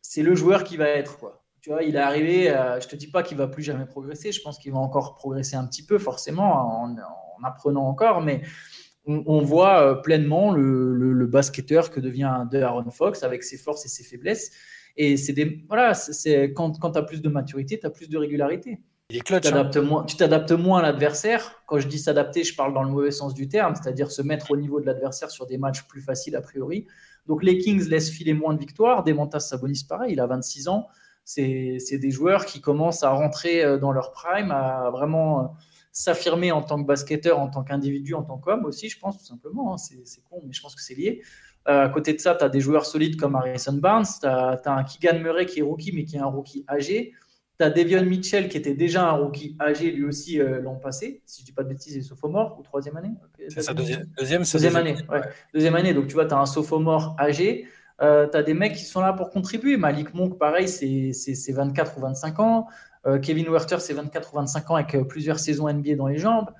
c'est le joueur qui va être, quoi. Tu vois, il est arrivé, euh, je te dis pas qu'il va plus jamais progresser, je pense qu'il va encore progresser un petit peu, forcément, en, en apprenant encore, mais on, voit euh, pleinement le, le, le, basketteur que devient Aaron Fox avec ses forces et ses faiblesses. Et c'est des, voilà, c'est quand, quand tu as plus de maturité, tu as plus de régularité. Hein. moins, tu t'adaptes moins à l'adversaire. Quand je dis s'adapter, je parle dans le mauvais sens du terme, c'est-à-dire se mettre au niveau de l'adversaire sur des matchs plus faciles a priori. Donc les Kings laissent filer moins de victoires. Demontas Sabonis, pareil, il a 26 ans. C'est des joueurs qui commencent à rentrer euh, dans leur prime, à vraiment euh, s'affirmer en tant que basketteur, en tant qu'individu, en tant qu'homme aussi, je pense, tout simplement. Hein. C'est con, mais je pense que c'est lié. Euh, à côté de ça, tu as des joueurs solides comme Harrison Barnes, tu as, un Keegan Murray qui est rookie, mais qui est un rookie âgé. Tu as Devion Mitchell qui était déjà un rookie âgé lui aussi euh, l'an passé, si je ne dis pas de bêtises, il est sophomore ou troisième année C'est sa deuxième, deuxième, deuxième année. Ouais. Deuxième année, donc tu vois, tu as un sophomore âgé. Euh, tu as des mecs qui sont là pour contribuer. Malik Monk, pareil, c'est 24 ou 25 ans. Euh, Kevin Werther, c'est 24 ou 25 ans avec euh, plusieurs saisons NBA dans les jambes.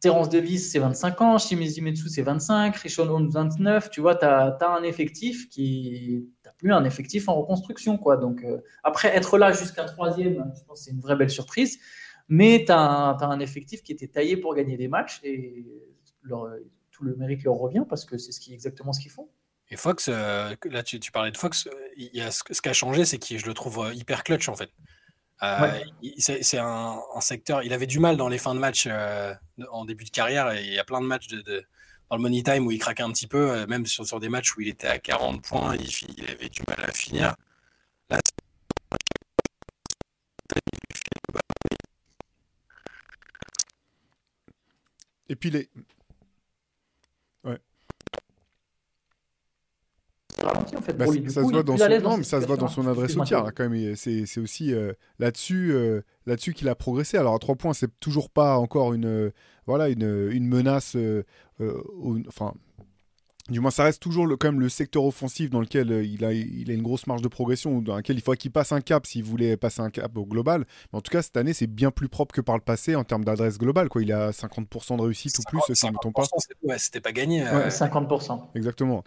Terence Davis, c'est 25 ans. Shimizu Metsu, c'est 25. Rishon Holmes, 29. Tu vois, tu as, as, un effectif qui. Plus un effectif en reconstruction. Quoi. Donc, euh, après, être là jusqu'à troisième, je pense que c'est une vraie belle surprise. Mais tu as, as, un effectif qui était taillé pour gagner des matchs et leur, tout le mérite leur revient parce que c'est ce qui, exactement ce qu'ils font. Et Fox, euh, là, tu, tu, parlais de Fox. Il y a ce, ce qui a changé, c'est que je le trouve euh, hyper clutch en fait. Euh, ouais. C'est un, un, secteur. Il avait du mal dans les fins de match euh, en début de carrière. Et il y a plein de matchs de, de, le money time où il craquait un petit peu, euh, même sur, des matchs où il était à 40 points, il, avait du mal à finir. Là, et puis les. Ouais. Ralenti, en fait, bah, ça, se voit dans son... non, ça se voit dans son adresse au tir, quand même. C'est aussi euh, là-dessus euh, là-dessus qu'il a progressé. Alors, à trois points, c'est toujours pas encore une, voilà, une, une menace. Au, enfin, du moins, ça reste toujours le, quand même le secteur offensif dans lequel il a, il a une grosse marge de progression, dans lequel il faudrait qu'il passe un cap s'il voulait passer un cap au global. Mais en tout cas, cette année, c'est bien plus propre que par le passé en termes d'adresse globale. Quoi. Il a 50% de réussite 50, ou plus, si je ne me trompe pas. Ouais, c'était pas gagné. Ouais, 50%. Exactement.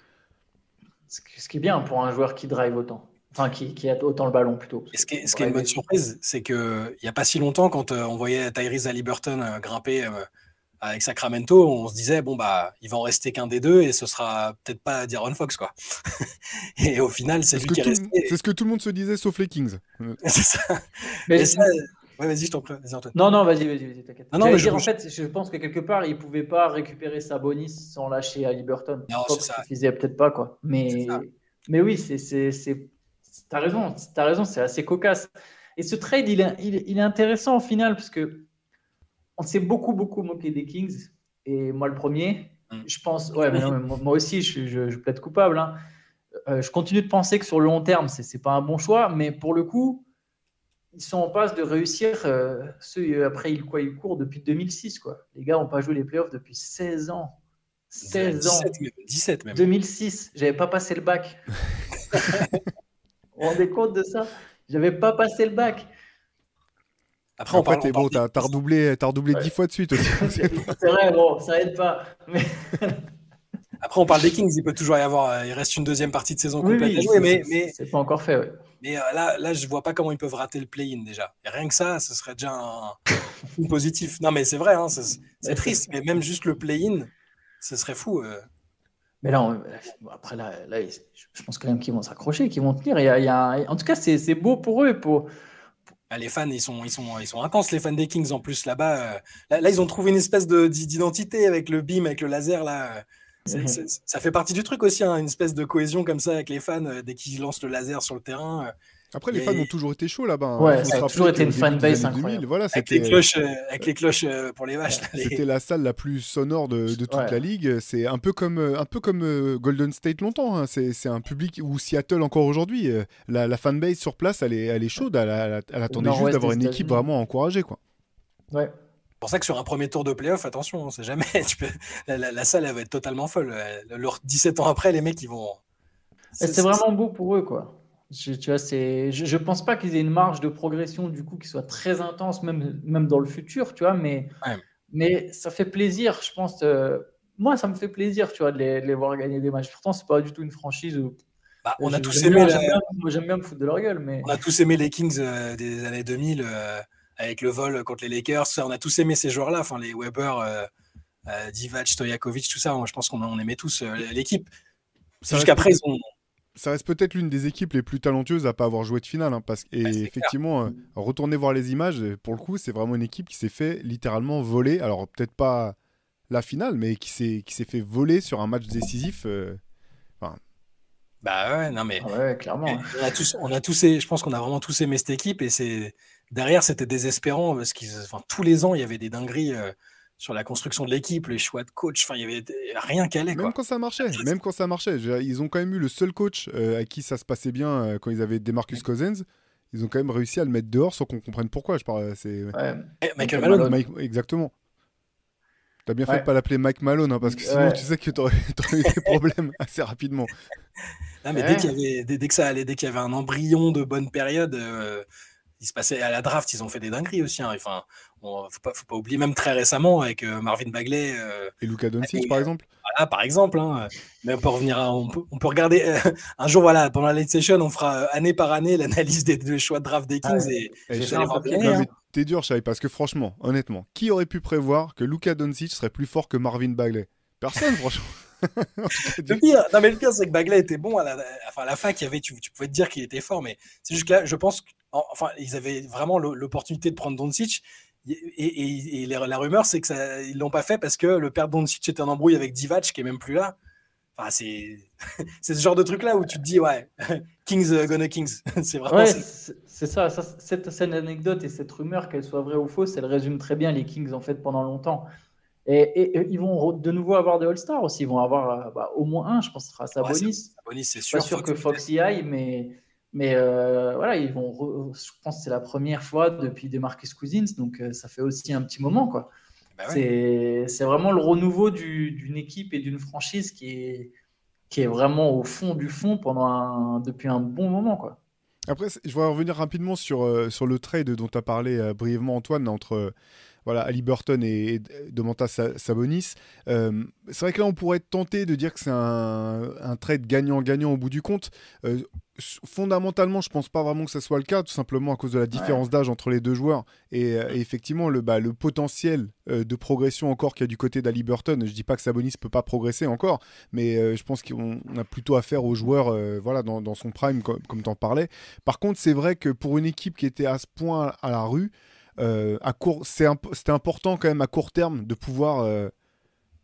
Ce qui est bien pour un joueur qui drive autant. Enfin, qui, qui, a autant le ballon plutôt. Et ce qui est, ce qui est une bonne surprise, c'est qu'il n'y a pas si longtemps, quand euh, on voyait Tyrese Halliburton euh, grimper euh, avec Sacramento, on se disait, bon, bah, il va en rester qu'un des deux et ce sera peut-être pas D'Aaron Fox, quoi. et au final, c'est lui qui est resté. C'est ce que tout le monde se disait, sauf les Kings. c'est ça. Mais et ça, Ouais, vas-y, je t'en prie. Vas non, non, vas-y, vas-y, vas t'inquiète. Non, non, mais je... en fait, je pense que quelque part, il pouvait pas récupérer sa bonus sans lâcher à Liberton. Non, c'est ça. suffisait peut-être pas, quoi. Mais, mais oui, c'est, c'est, c'est... t'as raison, t'as raison, c'est assez cocasse. Et ce trade, il est, il, il est intéressant au final parce que on s'est beaucoup, beaucoup moqué des Kings. Et moi, le premier, mm. je pense, ouais, mais non, mais moi aussi, je, je, je plaide coupable. Hein. Euh, je continue de penser que sur le long terme, c'est, c'est pas un bon choix, mais pour le coup, ils sont en passe de réussir euh, ceux après ils, quoi, ils courent depuis 2006 quoi. Les gars n'ont pas joué les playoffs depuis 16 ans. 16 17 ans. Même, 17 même. 2006, j'avais pas passé le bac. vous vous rendez compte de ça? J'avais pas passé le bac. Après, on parle, t'es bon, t'as redoublé, as redoublé ouais. 10 fois de suite aussi. c'est vrai, bon, ça aide pas. Mais... Après, on parle des Kings, il peut toujours y avoir, il reste une deuxième partie de saison complète oui, à jouer, mais, mais c'est pas encore fait. Ouais. Mais euh, là, là, je vois pas comment ils peuvent rater le play-in déjà. Et rien que ça, ce serait déjà un, un positif. Non, mais c'est vrai, hein, c'est triste, mais même juste le play-in, ce serait fou. Euh. Mais là, on, après, là, là, je pense quand même qu'ils vont s'accrocher, qu'ils vont tenir. Il y a, il y a, en tout cas, c'est beau pour eux pour. Ah, les fans, ils sont, ils, sont, ils sont intenses, les fans des Kings en plus là-bas. Euh, là, là, ils ont trouvé une espèce d'identité avec le beam, avec le laser là. C est, ça fait partie du truc aussi, hein, une espèce de cohésion comme ça avec les fans euh, dès qu'ils lancent le laser sur le terrain. Euh, Après, les et... fans ont toujours été chauds là-bas. Hein. Ouais, ça a toujours été une fanbase incroyable. Voilà, avec, les cloches, euh, avec les cloches euh, pour les vaches. Les... C'était la salle la plus sonore de, de toute ouais. la ligue. C'est un peu comme, un peu comme Golden State longtemps. Hein. C'est un public, ou Seattle encore aujourd'hui. La, la fanbase sur place, elle est, elle est chaude. Elle, elle, elle attendait juste d'avoir une équipe vraiment encouragée. Quoi. Ouais pour ça que sur un premier tour de playoff, attention, on sait jamais. Tu peux... la, la, la, salle, elle va être totalement folle. Leur 17 ans après, les mecs, ils vont. C'est vraiment beau pour eux, quoi. Je, tu vois, c'est, je, je pense pas qu'ils aient une marge de progression du coup qui soit très intense, même, même dans le futur, tu vois, mais, Ouais. mais ça fait plaisir, je pense. euh, moi, ça me fait plaisir, tu vois, de les, de les voir gagner des matchs. Pourtant, c'est pas du tout une franchise où Bah, on a j'aime tous bien- aimé la- j'aime bien, moi, j'aime bien me foutre de leur gueule, mais On a tous aimé les Kings euh, des années 2000 euh, avec le vol contre les Lakers. On a tous aimé ces joueurs-là, enfin les Weber, euh, euh, Divac, Stojakovic, tout ça. Je pense qu'on on aimait tous euh, l'équipe. C'est qu'après, ils ont. Ça reste peut-être l'une des équipes les plus talentueuses à pas avoir joué de finale. hein, parce et Bah, c'est effectivement, euh, retourner voir les images, euh, pour le coup, c'est vraiment une équipe qui s'est fait littéralement voler. Alors peut-être pas la finale, mais qui s'est qui s'est fait voler sur un match décisif. euh, Bah ouais, non mais. Ah ouais, clairement. On a tous, on a tous, je pense qu'on a vraiment tous aimé cette équipe et c'est derrière c'était désespérant parce enfin tous les ans il y avait des dingueries euh, sur la construction de l'équipe, les choix de coach, enfin il y avait rien qu'à aller quoi. Même quand ça marchait, même quand ça marchait. Ils ont quand même eu le seul coach euh, à qui ça se passait bien euh, quand ils avaient Demarcus Cousins. Ils ont quand même réussi à le mettre dehors sans qu'on comprenne pourquoi. Je parle, c'est Ouais. Eh, Michael Malone. Mike- exactement. T'as bien fait Ouais. de pas l'appeler Mike Malone hein, parce que sinon Ouais. tu sais que t'aurais eu des problèmes assez rapidement. Ah, mais Ouais. dès qu'il y avait, dès, dès que ça allait, dès qu'il y avait un embryon de bonne période, euh, il se passait à la draft, ils ont fait des dingueries aussi. hein. Enfin, on, faut pas, faut pas oublier, même très récemment avec euh, Marvin Bagley, euh, Et Luka Doncic par euh, exemple. voilà, par exemple. hein. Mais on peut revenir, à- on peut, on peut regarder euh, un jour, voilà, pendant la late session, on fera euh, année par année l'analyse des, des choix de draft des Kings Ah, et t'es dur, Shai, parce que franchement, honnêtement, qui aurait pu prévoir que Luka Doncic serait plus fort que Marvin Bagley? Personne, franchement. Le pire, non mais le pire, c'est que Bagley était bon à la, enfin, à la fac. Il y avait, tu, tu pouvais te dire qu'il était fort, mais c'est juste que là, je pense, que- en- enfin, ils avaient vraiment l'opportunité de prendre Doncic. Et, et- et les- la rumeur, c'est que ça, ils l'ont pas fait parce que le père de Doncic était en embrouille avec Divac, qui est même plus là. Enfin, c'est, ce genre de truc là où tu te dis, ouais, Kings euh, gonna Kings. c'est vraiment. Ouais, c'est- ça, ça, cette, cette anecdote et cette rumeur, qu'elle soit vraie ou fausse, elle résume très bien les Kings en fait pendant longtemps. Et, et- et ils vont de nouveau avoir des All-Stars aussi. Ils vont avoir euh, bah, au moins un, je pense, ce sera Sabonis. Sabonis, c'est sûr. pas sûr que Fox y aille, mais, mais euh, voilà, ils vont. re- je pense que c'est la première fois depuis Demarcus Cousins, donc euh, ça fait aussi un petit moment, quoi. Bah ouais. C'est c'est vraiment le renouveau du- d'une équipe et d'une franchise qui est, qui est vraiment au fond du fond pendant un, depuis un bon moment, quoi. Après, je vais revenir rapidement sur, euh, sur le trade dont tu as parlé euh, brièvement, Antoine, entre euh, voilà, Ali Burton et, et Domantas Sa- Sabonis. Euh, c'est vrai que là, on pourrait tenté de dire que c'est un, trade gagnant-gagnant au bout du compte. Euh, fondamentalement, je pense pas vraiment que ce soit le cas, tout simplement à cause de la différence d'âge entre les deux joueurs. Et, euh, effectivement, le, bah, potentiel de progression encore qu'il y a du côté d'Ali Burton, je dis pas que Sabonis peut pas progresser encore, mais je pense qu'on on a plutôt affaire aux joueurs voilà, dans, son prime, comme, comme tu en parlais. Par contre, c'est vrai que pour une équipe qui était à ce point à la rue, à court, c'est imp- c'était important quand même à court terme de pouvoir euh,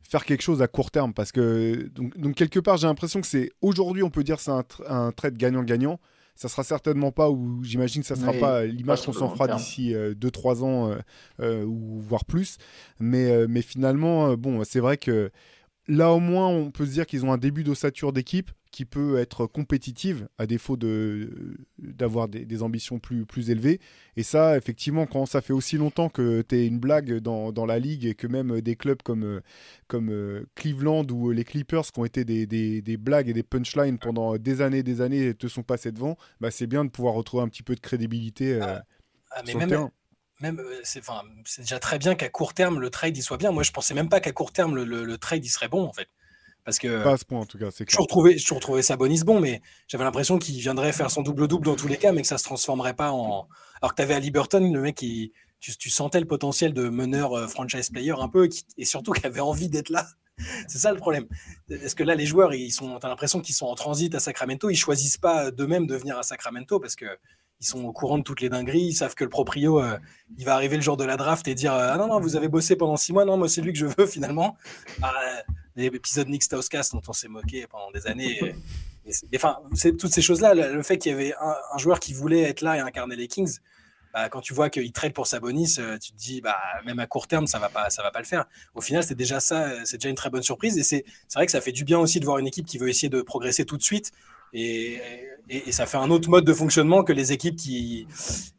faire quelque chose à court terme parce que donc, donc quelque part j'ai l'impression que c'est aujourd'hui on peut dire c'est un, tr- un trade gagnant-gagnant. Ça sera certainement pas ou j'imagine que ça sera Oui, pas l'image qu'on s'en fera d'ici 2-3 ans euh, euh, ou voire plus. Mais, euh, mais finalement, euh, bon, c'est vrai que là au moins on peut se dire qu'ils ont un début d'ossature d'équipe qui peut être compétitive à défaut de d'avoir des, des ambitions plus, plus élevées. Et ça, effectivement, quand ça fait aussi longtemps que tu es une blague dans, dans la ligue et que même des clubs comme, euh, comme euh, Cleveland ou les Clippers qui ont été des, des, des blagues et des punchlines pendant des années et des années te sont passés devant, bah, c'est bien de pouvoir retrouver un petit peu de crédibilité euh, Ah, mais sur le même, terrain. même euh, c'est enfin, déjà très bien qu'à court terme le trade il soit bien. Moi je pensais même pas qu'à court terme le, le- le trade il serait bon en fait. Parce que Pas à ce point en tout cas, c'est je clair. retrouvais, je retrouvais Sabonis bon, mais j'avais l'impression qu'il viendrait faire son double-double dans tous les cas, mais que ça se transformerait pas en. Alors que tu avais Ali Burton, le mec qui. Tu, tu sentais le potentiel de meneur euh, franchise player un peu, qui- et surtout qui avait envie d'être là. C'est ça le problème. Est-ce que là, les joueurs, ils sont, t'as l'impression qu'ils sont en transit à Sacramento, ils choisissent pas d'eux-mêmes de venir à Sacramento parce que ils sont au courant de toutes les dingueries, ils savent que le proprio, euh, il va arriver le jour de la draft et dire euh, ah non non, vous avez bossé pendant six mois, non moi c'est lui que je veux finalement. Ah, L'épisode Nick Stauskas dont on s'est moqué pendant des années. et- c'est- Enfin, toutes ces choses-là, le fait qu'il y avait un, joueur qui voulait être là et incarner les Kings, bah, quand tu vois qu'il trade pour Sabonis, euh, tu te dis, bah, même à court terme, ça va pas, ça va pas le faire. Au final, c'est déjà ça, euh, c'est déjà une très bonne surprise. Et c'est vrai que ça fait du bien aussi de voir une équipe qui veut essayer de progresser tout de suite. Et, et, et ça fait un autre mode de fonctionnement que les équipes qui,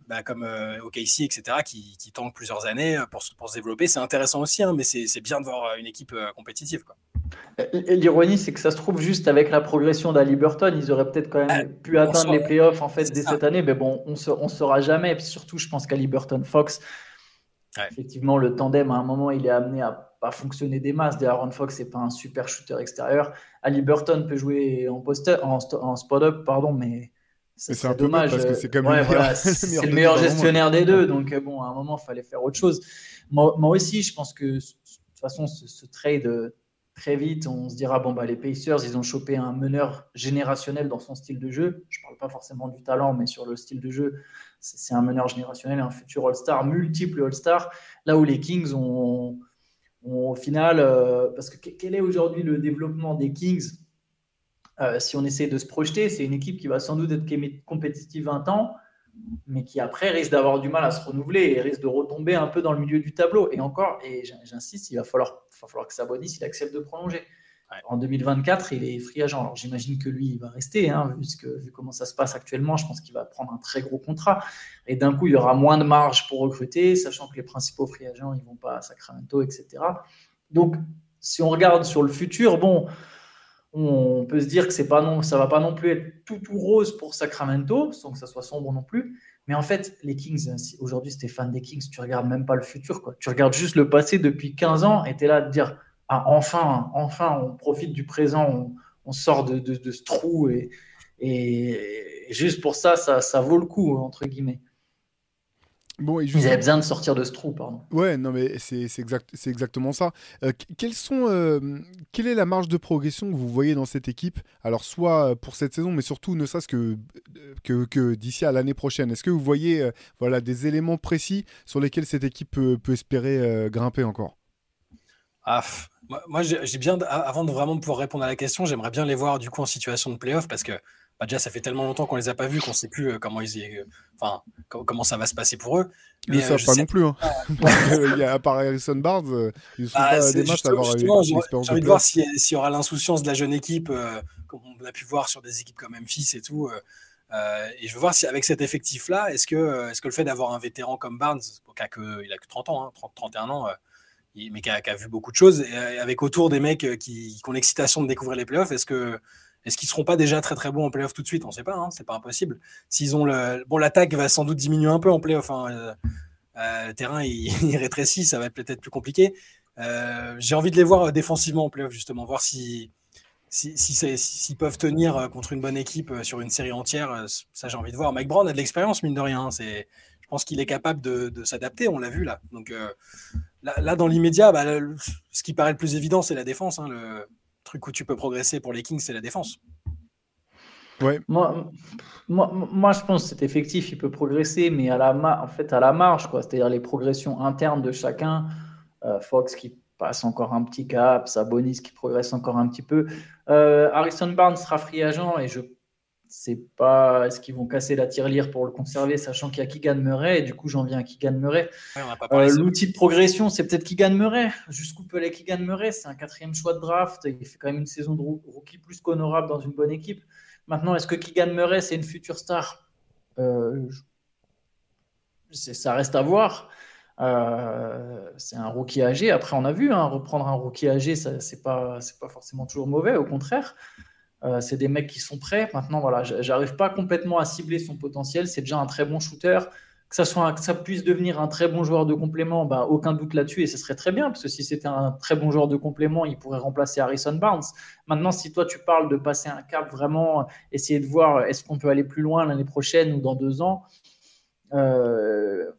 bah, comme euh, OKC, etc., qui, qui tentent plusieurs années pour, se- pour se développer. C'est intéressant aussi, hein, mais c'est bien de voir une équipe euh, compétitive. L'ironie, c'est que ça se trouve juste avec la progression d'Aliburton, ils auraient peut-être quand même Ah, pu atteindre les playoffs en fait dès ça. cette année, mais bon, on ne saura jamais. Et puis surtout, je pense qu'Aliburton Fox, Ouais. effectivement, le tandem à un moment, il est amené à pas fonctionner des masses. D'ailleurs, Aaron Fox, c'est pas un super shooter extérieur. Aliburton peut jouer en poster, en, en spot-up, pardon, mais c'est peu dommage. parce que c'est Ouais, le meilleur- voilà, le gestionnaire des deux, donc euh, bon, à un moment, il fallait faire autre chose. Moi, moi aussi, je pense que de toute façon, ce, ce trade euh, très vite, on se dira bon bah les Pacers, ils ont chopé un meneur générationnel dans son style de jeu. Je parle pas forcément du talent, mais sur le style de jeu, c'est c'est un meneur générationnel, un futur All-Star, multiple All-Star. Là où les Kings ont, au final, euh, parce que que- quel est aujourd'hui le développement des Kings Euh, Si on essaie de se projeter, c'est une équipe qui va sans doute être compétitive 20 ans mais qui après risque d'avoir du mal à se renouveler et risque de retomber un peu dans le milieu du tableau. Et encore, et j'insiste, il va falloir, va falloir que Sabonis il accepte de prolonger. En 2024, il est free agent. Alors j'imagine que lui, il va rester, hein, vu, comment ça se passe actuellement. Je pense qu'il va prendre un très gros contrat. Et d'un coup, il y aura moins de marge pour recruter, sachant que les principaux free agents, ils vont pas à Sacramento, etc. Donc, si on regarde sur le futur, bon, on peut se dire que c'est pas non, ça va pas non plus être tout tout rose pour Sacramento, sans que ça soit sombre non plus. Mais en fait, les Kings, si aujourd'hui c'était fan des Kings, tu regardes même pas le futur, quoi. Tu regardes juste le passé depuis 15 ans et tu es là de dire ah, enfin, enfin, on profite du présent, on, on sort de, de- de ce trou et, juste pour ça, ça, ça vaut le coup, entre guillemets. Bon, et Ils juste- avaient besoin de sortir de ce trou, pardon. Ouais, non, mais c'est exact, exactement ça. Euh, qu- quels sont, euh, quelle est la marge de progression que vous voyez dans cette équipe? Alors, soit pour cette saison, mais surtout, ne serait-ce que, que, que d'ici à l'année prochaine. Est-ce que vous voyez euh, voilà, des éléments précis sur lesquels cette équipe peut, peut espérer euh, grimper encore? Ah, moi, j'ai bien, avant de vraiment pouvoir répondre à la question, j'aimerais bien les voir du coup en situation de playoff parce que bah, déjà ça fait tellement longtemps qu'on les a pas vus qu'on sait plus euh, comment ils, y- euh, enfin co- comment ça va se passer pour eux. Ils ne euh, savent pas non plus. Hein. Il y a, à part Harrison Barnes, euh, ils sont Ah, pas des matchs à avoir j'ai envie de voir s'il s'il y aura l'insouciance de la jeune équipe, euh, comme on a pu voir sur des équipes comme Memphis et tout. euh, et je veux voir si avec cet effectif-là, est-ce que, est-ce que le fait d'avoir un vétéran comme Barnes, qui a que, il a que 30 ans, hein, 30, 31 ans, euh, il- mais qui a, vu beaucoup de choses, et, euh, avec autour des mecs euh, qui, ont l'excitation de découvrir les playoffs, est-ce que est-ce qu'ils seront pas déjà très très bons en playoff tout de suite? On ne sait pas, hein, c'est pas impossible. S'ils ont le bon, l'attaque va sans doute diminuer un peu en playoff. Hein, euh, euh, le terrain il, rétrécit, ça va être peut-être plus compliqué. J'ai envie de les voir défensivement en playoff, justement, voir si, si, si si- s'ils peuvent tenir contre une bonne équipe sur une série entière. Ça, j'ai envie de voir. Mike Brown a de l'expérience, mine de rien. hein, je pense qu'il est capable de, s'adapter, on l'a vu là. Donc là, là, dans l'immédiat, bah, ce qui paraît le plus évident, c'est la défense. hein. Le truc où tu peux progresser pour les Kings, c'est la défense. Moi, moi, moi, je pense que cet effectif, il peut progresser, mais à la, ma- en fait, à la marge, quoi. C'est-à-dire les progressions internes de chacun. Euh, Fox qui passe encore un petit cap, Sabonis qui progresse encore un petit peu. Euh, Harrison Barnes sera free agent et je sais pas est-ce qu'ils vont casser la tirelire pour le conserver, sachant qu'il y a Keegan Murray. Et du coup, j'en viens à Keegan Murray. Ouais, Euh, de- L'outil de progression, c'est peut-être Keegan Murray. Jusqu'où peut aller Keegan Murray? C'est un quatrième choix de draft. Il fait quand même une saison de roo- rookie plus qu'honorable dans une bonne équipe. Maintenant, est-ce que Keegan Murray, c'est une future star? Euh, c'est- Ça reste à voir. Euh, c'est un rookie âgé. Après, on a vu, hein, reprendre un rookie âgé, ça, c'est pas, c'est pas forcément toujours mauvais. Au contraire, Euh, c'est des mecs qui sont prêts. Maintenant, voilà, j'arrive pas complètement à cibler son potentiel. C'est déjà un très bon shooter que ça, soit que ça puisse devenir un très bon joueur de complément, bah, aucun doute là-dessus, et ce serait très bien, parce que si c'était un très bon joueur de complément, il pourrait remplacer Harrison Barnes. Maintenant, si toi tu parles de passer un cap, vraiment essayer de voir est-ce qu'on peut aller plus loin l'année prochaine ou dans deux ans, euh,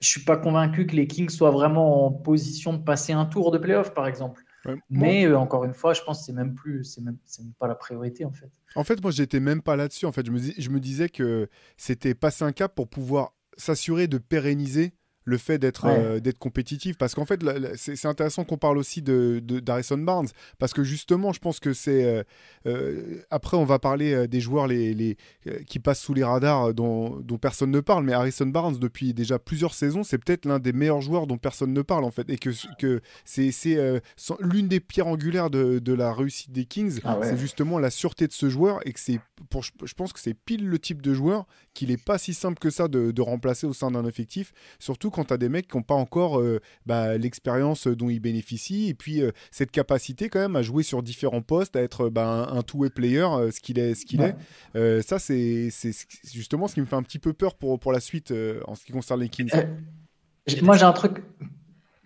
je suis pas convaincu que les Kings soient vraiment en position de passer un tour de playoff, par exemple. Ouais. Mais euh, encore une fois, je pense que c'est même plus, c'est même, même pas la priorité en fait. En fait, moi, j'étais même pas là-dessus. En fait, je me, dis- je me disais que c'était passer un cap pour pouvoir s'assurer de pérenniser le fait d'être Ouais. euh, d'être compétitif. Parce qu'en fait, c'est intéressant qu'on parle aussi de d'Harrison Barnes. Parce que justement, je pense que c'est. euh, euh, après, on va parler des joueurs les, les, qui passent sous les radars dont, dont personne ne parle. Mais Harrison Barnes, depuis déjà plusieurs saisons, c'est peut-être l'un des meilleurs joueurs dont personne ne parle, en fait. Et que, que c'est l'une des pierres angulaires de, de la réussite des Kings. Ah ouais. C'est justement la sûreté de ce joueur. Et que c'est. Pour, je je pense que c'est pile le type de joueur qu'il n'est pas si simple que ça de, de remplacer au sein d'un effectif. Surtout quand tu as des mecs qui n'ont pas encore euh, bah, l'expérience dont ils bénéficient et puis euh, cette capacité quand même à jouer sur différents postes, à être bah, un, un two-way player, euh, ce qu'il est. Ce qu'il Ouais. est. Euh, ça, c'est c'est justement ce qui me fait un petit peu peur pour, pour la suite euh, en ce qui concerne les Kings. Euh, Moi, j'ai un truc.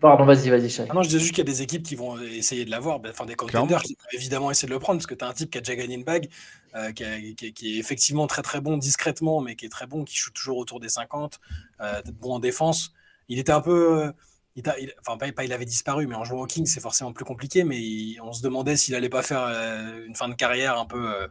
Pardon, vas-y, vas-y. Ah non, je dis juste qu'il y a des équipes qui vont essayer de l'avoir, ben, enfin des contenders Clairement. qui vont évidemment essayer de le prendre, parce que tu as un type qui a déjà gagné une bague, euh, qui, a- qui- qui est effectivement très très bon discrètement, mais qui est très bon, qui shoot toujours autour des 50, euh, bon en défense. Il était un peu. euh, il enfin, pas, pas il avait disparu, mais en jouant au King, c'est forcément plus compliqué. Mais il- on se demandait s'il allait pas faire euh, une fin de carrière un peu euh,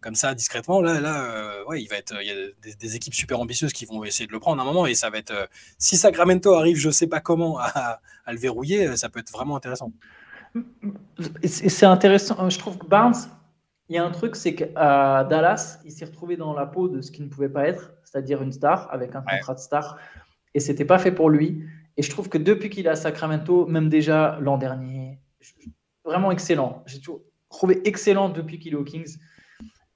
comme ça, discrètement. Là, là euh, ouais, il va être. Il y a des, des équipes super ambitieuses qui vont essayer de le prendre à un moment, et ça va être. si Sacramento arrive, je sais pas comment, à, à le verrouiller, ça peut être vraiment intéressant. C'est intéressant. Je trouve que Barnes, il y a un truc, c'est qu'à Dallas, il s'est retrouvé dans la peau de ce qu'il ne pouvait pas être, c'est-à-dire une star avec un Ouais. contrat de star. Et c'était pas fait pour lui. Et je trouve que depuis qu'il est à Sacramento, même déjà l'an dernier, vraiment excellent. J'ai toujours trouvé excellent depuis qu'il est aux Kings.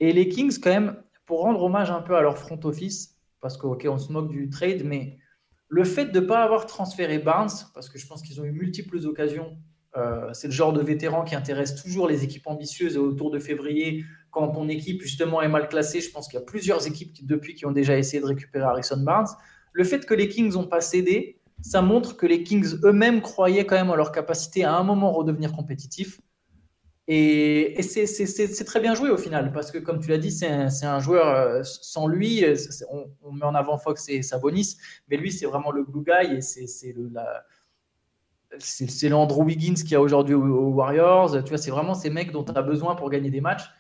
Et les Kings, quand même, pour rendre hommage un peu à leur front office, parce que, ok, on se moque du trade, mais le fait de ne pas avoir transféré Barnes, parce que je pense qu'ils ont eu multiples occasions euh, c'est le genre de vétéran qui intéresse toujours les équipes ambitieuses et autour de février, quand ton équipe justement est mal classée, je pense qu'il y a plusieurs équipes qui, depuis qui ont déjà essayé de récupérer Harrison Barnes. Le fait que les Kings n'ont pas cédé, ça montre que les Kings eux-mêmes croyaient quand même en leur capacité à un moment redevenir compétitifs. Et, c'est- très bien joué au final, parce que comme tu l'as dit, c'est un, joueur, euh, sans lui, euh, on, met en avant Fox et Sabonis, mais lui c'est vraiment le glue guy et c'est l'Andrew Wiggins qu'il y a aujourd'hui aux, aux Warriors. Tu vois, c'est vraiment ces mecs dont tu as besoin pour gagner des matchs.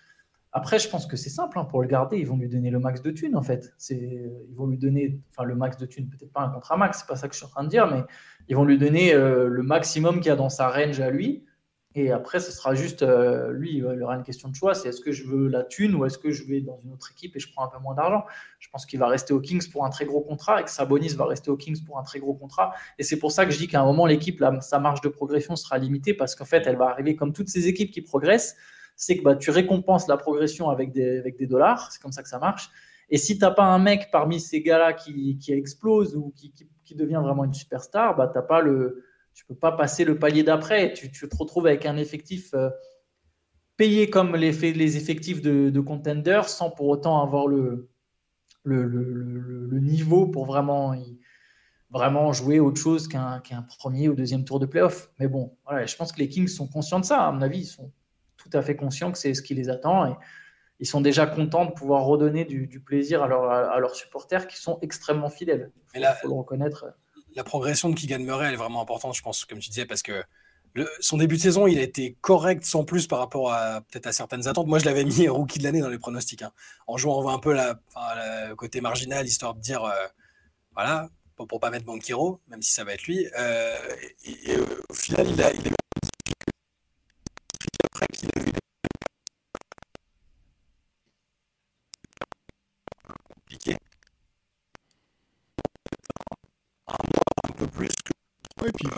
Après, je pense que c'est simple hein, pour le garder. Ils vont lui donner le max de thunes en fait. Ils vont lui donner, enfin le max de thunes, peut-être pas un contrat max, c'est pas ça que je suis en train de dire, mais ils vont lui donner euh, le maximum qu'il y a dans sa range à lui. Et après, ce sera juste euh, lui, il aura une question de choix c'est est-ce que je veux la thune ou est-ce que je vais dans une autre équipe et je prends un peu moins d'argent Je pense qu'il va rester aux Kings pour un très gros contrat et que Sabonis va rester aux Kings pour un très gros contrat. Et c'est pour ça que je dis qu'à un moment, l'équipe, sa marge de progression sera limitée parce qu'en fait, elle va arriver comme toutes ces équipes qui progressent. C'est que bah, tu récompenses la progression avec des, avec des dollars. C'est comme ça que ça marche. Et si tu n'as pas un mec parmi ces gars-là qui, qui explose ou qui, qui, devient vraiment une superstar, bah, t'as pas le, tu peux pas passer le palier d'après. Tu, tu te retrouves avec un effectif euh, payé comme les, les effectifs de, de contenders sans pour autant avoir le, le, le, le, niveau pour vraiment, vraiment jouer autre chose qu'un qu'un premier ou deuxième tour de playoff. Mais bon, je pense que les Kings sont conscients de ça. À mon avis, ils sont tout à fait conscients que c'est ce qui les attend. Et ils sont déjà contents de pouvoir redonner du, du plaisir à, leur, à, leurs supporters qui sont extrêmement fidèles. Il faut, faut, le reconnaître. La progression de Keegan Murray, elle est vraiment importante, je pense, comme tu disais, parce que le, son début de saison, il a été correct sans plus par rapport à peut-être à certaines attentes. Moi, je l'avais mis rookie de l'année dans les pronostics, hein, en jouant un peu la, le côté marginal, histoire de dire, euh, voilà, pour, pour pas mettre Banquero, même si ça va être lui. Euh, et, et euh, au final, il a, il a après qu'il a vu compliqué. Un mois, un peu plus que. Ouais, puis...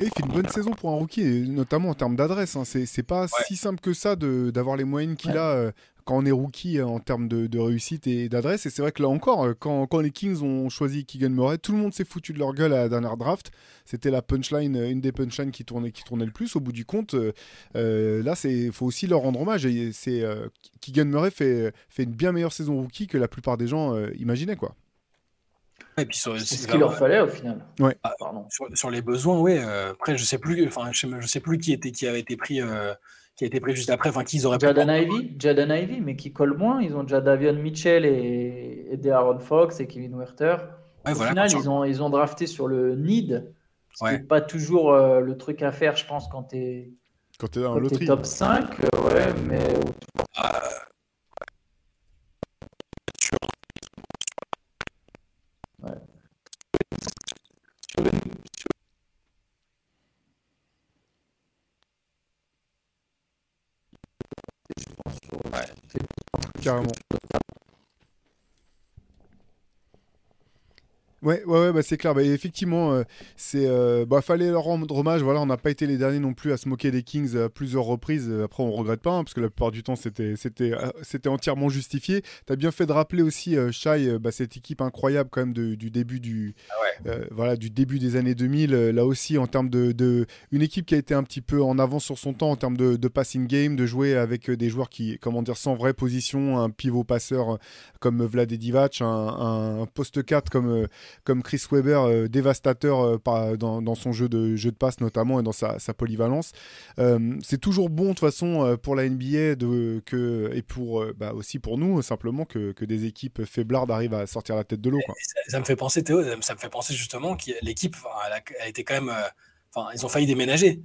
Et il fait une bonne saison pour un rookie, notamment en termes d'adresse. Hein. C'est pas ouais. si simple que ça d'avoir les moyennes qu'il ouais. a euh, quand on est rookie euh, en termes de, de réussite et d'adresse. Et c'est vrai que là encore, euh, quand, quand, les Kings ont choisi Keegan Murray, tout le monde s'est foutu de leur gueule à la dernière draft. C'était la punchline, une des punchlines qui tournait, qui tournait le plus. Au bout du compte, là, il faut aussi leur rendre hommage. Et c'est Keegan Murray fait, fait une bien meilleure saison rookie que la plupart des gens imaginaient. quoi. C'est ce qu'il leur fallait au final. Ouais. Ah, sur, sur, les besoins, oui. Euh, après, je sais plus. Enfin, je, je, sais plus qui était qui avait été pris, euh, qui a été pris juste après. Enfin, qui ils auraient. Jaden Ivy, Jaden Ivy, mais qui colle moins. Ils ont déjà Davion Mitchell et, et De'Aaron Fox et Kevin Werther. Ouais, au voilà, final, ils ont ils ont drafté sur le need. Ce ouais. qui n'est pas toujours euh, le truc à faire, je pense, quand tu es quand tu es dans loterie. top 5, ouais, mais. Carrément. Ouais, ouais, ouais bah c'est clair. Bah, effectivement, euh, c'est, euh, bah, fallait leur rendre hommage. Voilà, on n'a pas été les derniers non plus à se moquer des Kings à plusieurs reprises. Après, on regrette pas, hein, parce que la plupart du temps, c'était, c'était, euh, c'était entièrement justifié. T'as bien fait de rappeler aussi, euh, Shai, euh, bah, cette équipe incroyable quand même de- du début du, Ah euh, voilà, du début des années 2000. euh, là aussi, en termes de, de, une équipe qui a été un petit peu en avance sur son temps en termes de, de passing game, de jouer avec euh, des joueurs qui, comment dire, sans vraie position, un pivot passeur euh, comme Vlade Divac, un, un poste 4 comme euh, comme Chris Webber, euh, dévastateur euh, par- dans, dans son jeu de, jeu de passe notamment et dans sa, sa polyvalence. Euh, c'est toujours bon de toute façon pour la NBA de, que, et pour, bah, aussi pour nous simplement que, que des équipes faiblardes arrivent à sortir la tête de l'eau. Ça, ça me fait penser, Théo, ça me fait penser justement que l'équipe, a, été quand même. Enfin, ils ont failli déménager.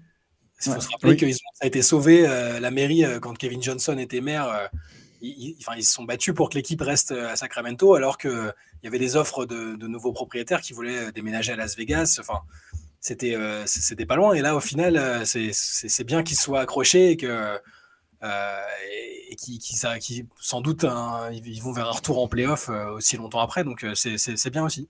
Il faut Ouais. se rappeler Oui. qu'ils ont, ça a été sauvé, euh, la mairie, euh, quand Kevin Johnson était maire. euh, ils, se sont battus pour que l'équipe reste euh, à Sacramento, alors qu'il y avait des offres de, nouveaux propriétaires qui voulaient euh, déménager à Las Vegas. Enfin, c'était euh, c'était pas loin. Et là, au final, euh, c'est- bien qu'ils soient accrochés et que. euh, et qui, qui, sans doute, hein, ils vont vers un retour en playoff euh, aussi longtemps après. Donc, euh, c'est bien aussi.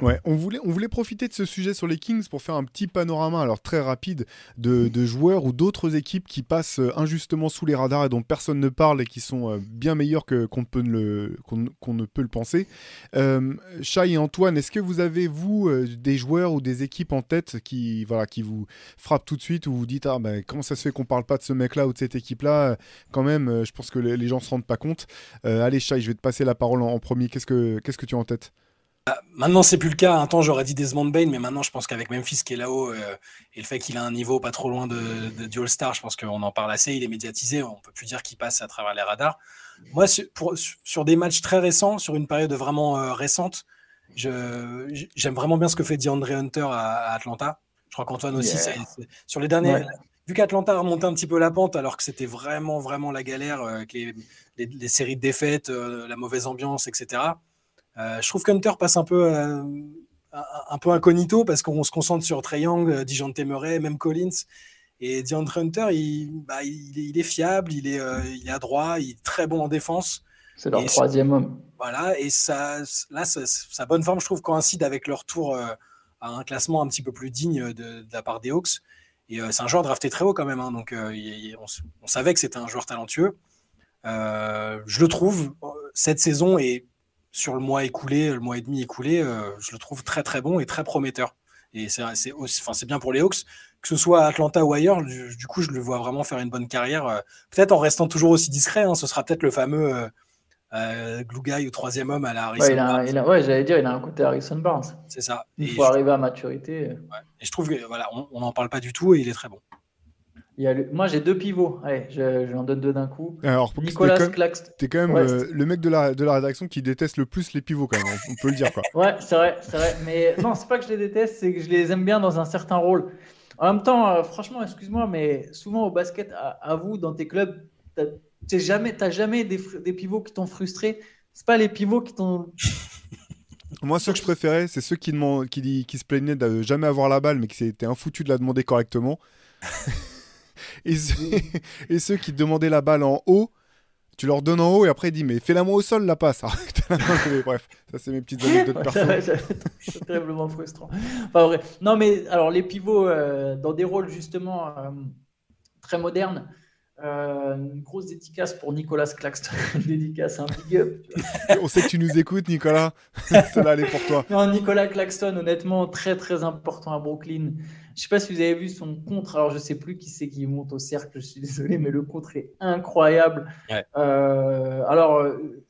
Ouais, on voulait, on voulait profiter de ce sujet sur les Kings pour faire un petit panorama, alors très rapide, de, joueurs ou d'autres équipes qui passent euh, injustement sous les radars et dont personne ne parle et qui sont euh, bien meilleurs que, qu'on, ne peut le penser. Euh, Shai et Antoine, est-ce que vous avez, vous, euh, des joueurs ou des équipes en tête qui, voilà, qui vous frappent tout de suite ou vous dites ah, ben, comment ça se fait qu'on parle pas de ce mec-là ou de cette équipe-là? Quand même, je pense que les, gens se rendent pas compte. Allez, Shai, je vais te passer la parole en, en premier. Qu'est-ce que, qu'est-ce que tu as en tête? Maintenant, c'est plus le cas. Un temps, j'aurais dit Desmond Bain, mais maintenant, je pense qu'avec Memphis qui est là-haut euh, et le fait qu'il a un niveau pas trop loin de, de, du All-Star, je pense qu'on en parle assez. Il est médiatisé. On peut plus dire qu'il passe à travers les radars. Moi, sur, pour- sur des matchs très récents, sur une période vraiment euh, récente, j'aime vraiment bien ce que fait DeAndre Hunter à, à Atlanta. Je crois qu'Antoine aussi, Yeah. sur les derniers. Ouais. Vu qu'Atlanta a remonté un petit peu la pente, alors que c'était vraiment, vraiment la galère, euh, avec les, les- les séries de défaites, la mauvaise ambiance, etc. Euh, je trouve qu'Hunter passe un peu, euh, un, peu incognito parce qu'on se concentre sur Trey Young, euh, Dijon Temeray, même Collins. Et DeAndre Hunter, il, bah, il, est, il est fiable, il est, euh, il est adroit, il est très bon en défense. C'est leur Et- troisième homme. Voilà, et ça, là, ça- sa bonne forme, je trouve, coïncide avec leur euh, à un classement un petit peu plus digne de, de la part des Hawks. Et euh, c'est un joueur drafté très haut quand même, hein, donc il- on, on savait que c'était un joueur talentueux. Je le trouve, cette saison et sur le mois écoulé, le mois et demi écoulé, euh, je le trouve très très bon et très prometteur. Et c'est enfin, c'est bien pour les Hawks, que ce soit à Atlanta ou ailleurs, du, du coup, je le vois vraiment faire une bonne carrière, euh, peut-être en restant toujours aussi discret. hein, ce sera peut-être le fameux euh, euh, glue guy ou troisième homme à la Harrison Ouais, Barnes. il a- ouais, j'allais dire, il a un côté Harrison Barnes. C'est ça. Il faut arriver à maturité. ouais. Et je trouve que voilà, on n'en parle pas du tout et il est très bon. Il y a le- Moi, j'ai deux pivots. Allez, je, je en donne deux d'un coup. Alors, pour que Nicolas t'es quand. T'es quand même euh, le mec de la, de la rédaction qui déteste le plus les pivots, quand même. On, on peut le dire, quoi. Ouais, c'est vrai, c'est vrai. Mais non, c'est pas que je les déteste, c'est que je les aime bien dans un certain rôle. En même temps, euh, franchement, excuse-moi, mais souvent au basket, à, à vous, dans tes clubs, t'as jamais, t'as jamais des, des pivots qui t'ont frustré. C'est pas les pivots qui t'ont. Moi, ceux que je préférais, c'est ceux qui, qui, qui se plaignaient de jamais avoir la balle, mais qui s'étaient infoutus de la demander correctement. et, ceux, et ceux qui demandaient la balle en haut, tu leur donnes en haut et après, disent Mais fais-la moi au sol, la passe. Collée. Bref, ça, c'est mes petites anecdotes Ouais, perso. c'est terriblement frustrant. Vrai. Non, mais alors les pivots euh, dans des rôles justement euh, très modernes. euh, une grosse dédicace pour Nicolas Claxton. Dédicace, un big up. On sait que tu nous écoutes, Nicolas. Celle-là, elle est pour toi. Non, Nicolas Claxton, honnêtement, très très important à Brooklyn. Je sais pas si vous avez vu son contre. Alors, je sais plus qui c'est qui monte au cercle. Je suis désolé, mais le contre est incroyable. Ouais. Euh, alors, euh,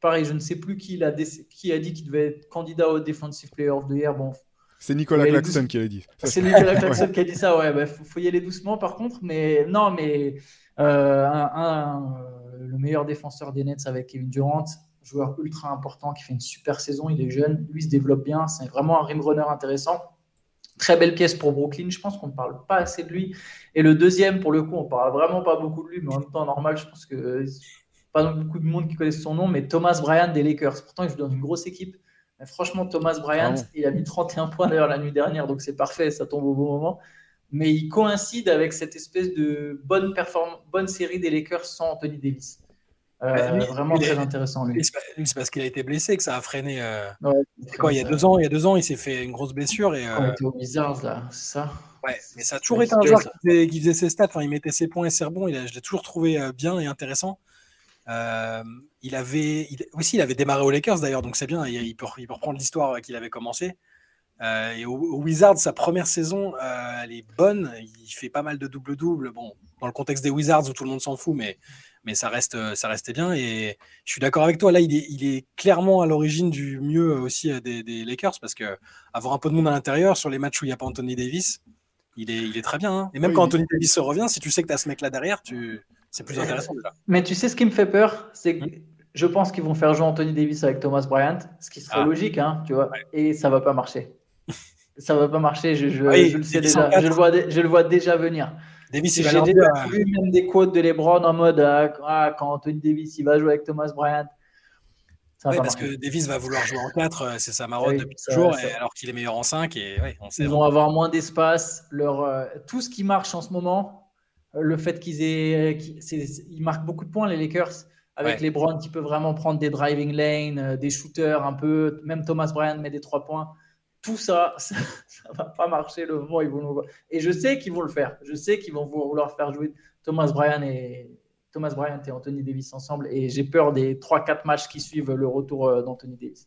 pareil, je ne sais plus qui, a dit qu'il devait être candidat au Defensive Player of the Year. Bon, C'est Nicolas Claxton qui l'a dit. Ça, c'est Nicolas Claxton qui a dit ça. Ouais, bah, faut, faut y aller doucement par contre. Mais non, mais euh, un- un, euh, le meilleur défenseur des Nets avec Kevin Durant, joueur ultra important qui fait une super saison. Il est jeune, lui se développe bien. C'est vraiment un rim runner intéressant. Très belle pièce pour Brooklyn. Je pense qu'on ne parle pas assez de lui. Et le deuxième, pour le coup, on parle vraiment pas beaucoup de lui, mais en même temps, normal, je pense que euh, pas beaucoup de monde qui connaissent son nom, mais Thomas Bryant des Lakers. Pourtant, il joue dans une grosse équipe. Mais franchement, Thomas Bryant, Ah bon il a mis 31 points d'ailleurs la nuit dernière, donc c'est parfait, ça tombe au bon moment. Mais il coïncide avec cette espèce de bonne, bonne série des Lakers sans Anthony Davis. Euh, Bah, lui, vraiment lui, très il est- intéressant lui. Lui, c'est parce qu'il a été blessé que ça a freiné. euh, Ouais, c'est quoi, il y a deux ans, il y a deux ans, il s'est fait une grosse blessure et Quand euh, était aux Wizards là, c'est ça? ouais, mais ça a toujours été un joueur qui faisait, qui faisait ses stats. Enfin, il mettait ses points et ses rebonds. Il a, je l'ai toujours trouvé euh, bien et intéressant. Il avait il- aussi, il avait démarré aux Lakers d'ailleurs, donc c'est bien. Il, il peut, il peut reprendre l'histoire qu'il avait commencé. Et au, au Wizards, sa première saison, elle est bonne. Il fait pas mal de double-double. Bon, dans le contexte des Wizards où tout le monde s'en fout, mais, mais ça, reste, ça restait bien. Et je suis d'accord avec toi. Là, il est, il est clairement à l'origine du mieux aussi euh, des, des Lakers parce que avoir un peu de monde à l'intérieur sur les matchs où il n'y a pas Anthony Davis, il est, il est très bien. hein. Et même Oui, quand Anthony Davis se revient, si tu sais que tu as ce mec là derrière, tu... c'est plus intéressant déjà. Mais tu sais ce qui me fait peur, c'est que je pense qu'ils vont faire jouer Anthony Davis avec Thomas Bryant, ce qui serait Ah. logique, hein, tu vois, et ça va pas marcher. ça va pas marcher, je, je- Oui, je le sais déjà, le vois, je le vois déjà venir. Davis, il J'ai déjà euh, vu même des quotes de LeBron en mode ah, ah, quand Anthony Davis il va jouer avec Thomas Bryant, pas parce que Davis va vouloir jouer en 4, c'est sa marotte Oui, depuis toujours, ça- et alors qu'il est meilleur en 5. Et ouais, on sait. Ils vont avoir moins d'espace. Leur, euh, tout ce qui marche en ce moment, euh, le fait qu'ils aient, ils marquent beaucoup de points les Lakers avec Ouais. les Browns qui peuvent vraiment prendre des driving lanes, euh, des shooters un peu. Même Thomas Bryant met des trois points. Tout ça, ça, va pas marcher le moment ils vont nous. Et je sais qu'ils vont le faire. Je sais qu'ils vont vouloir faire jouer Thomas Bryant et Thomas Bryant et Anthony Davis ensemble. Et j'ai peur des 3-4 matchs qui suivent le retour euh, d'Anthony Davis.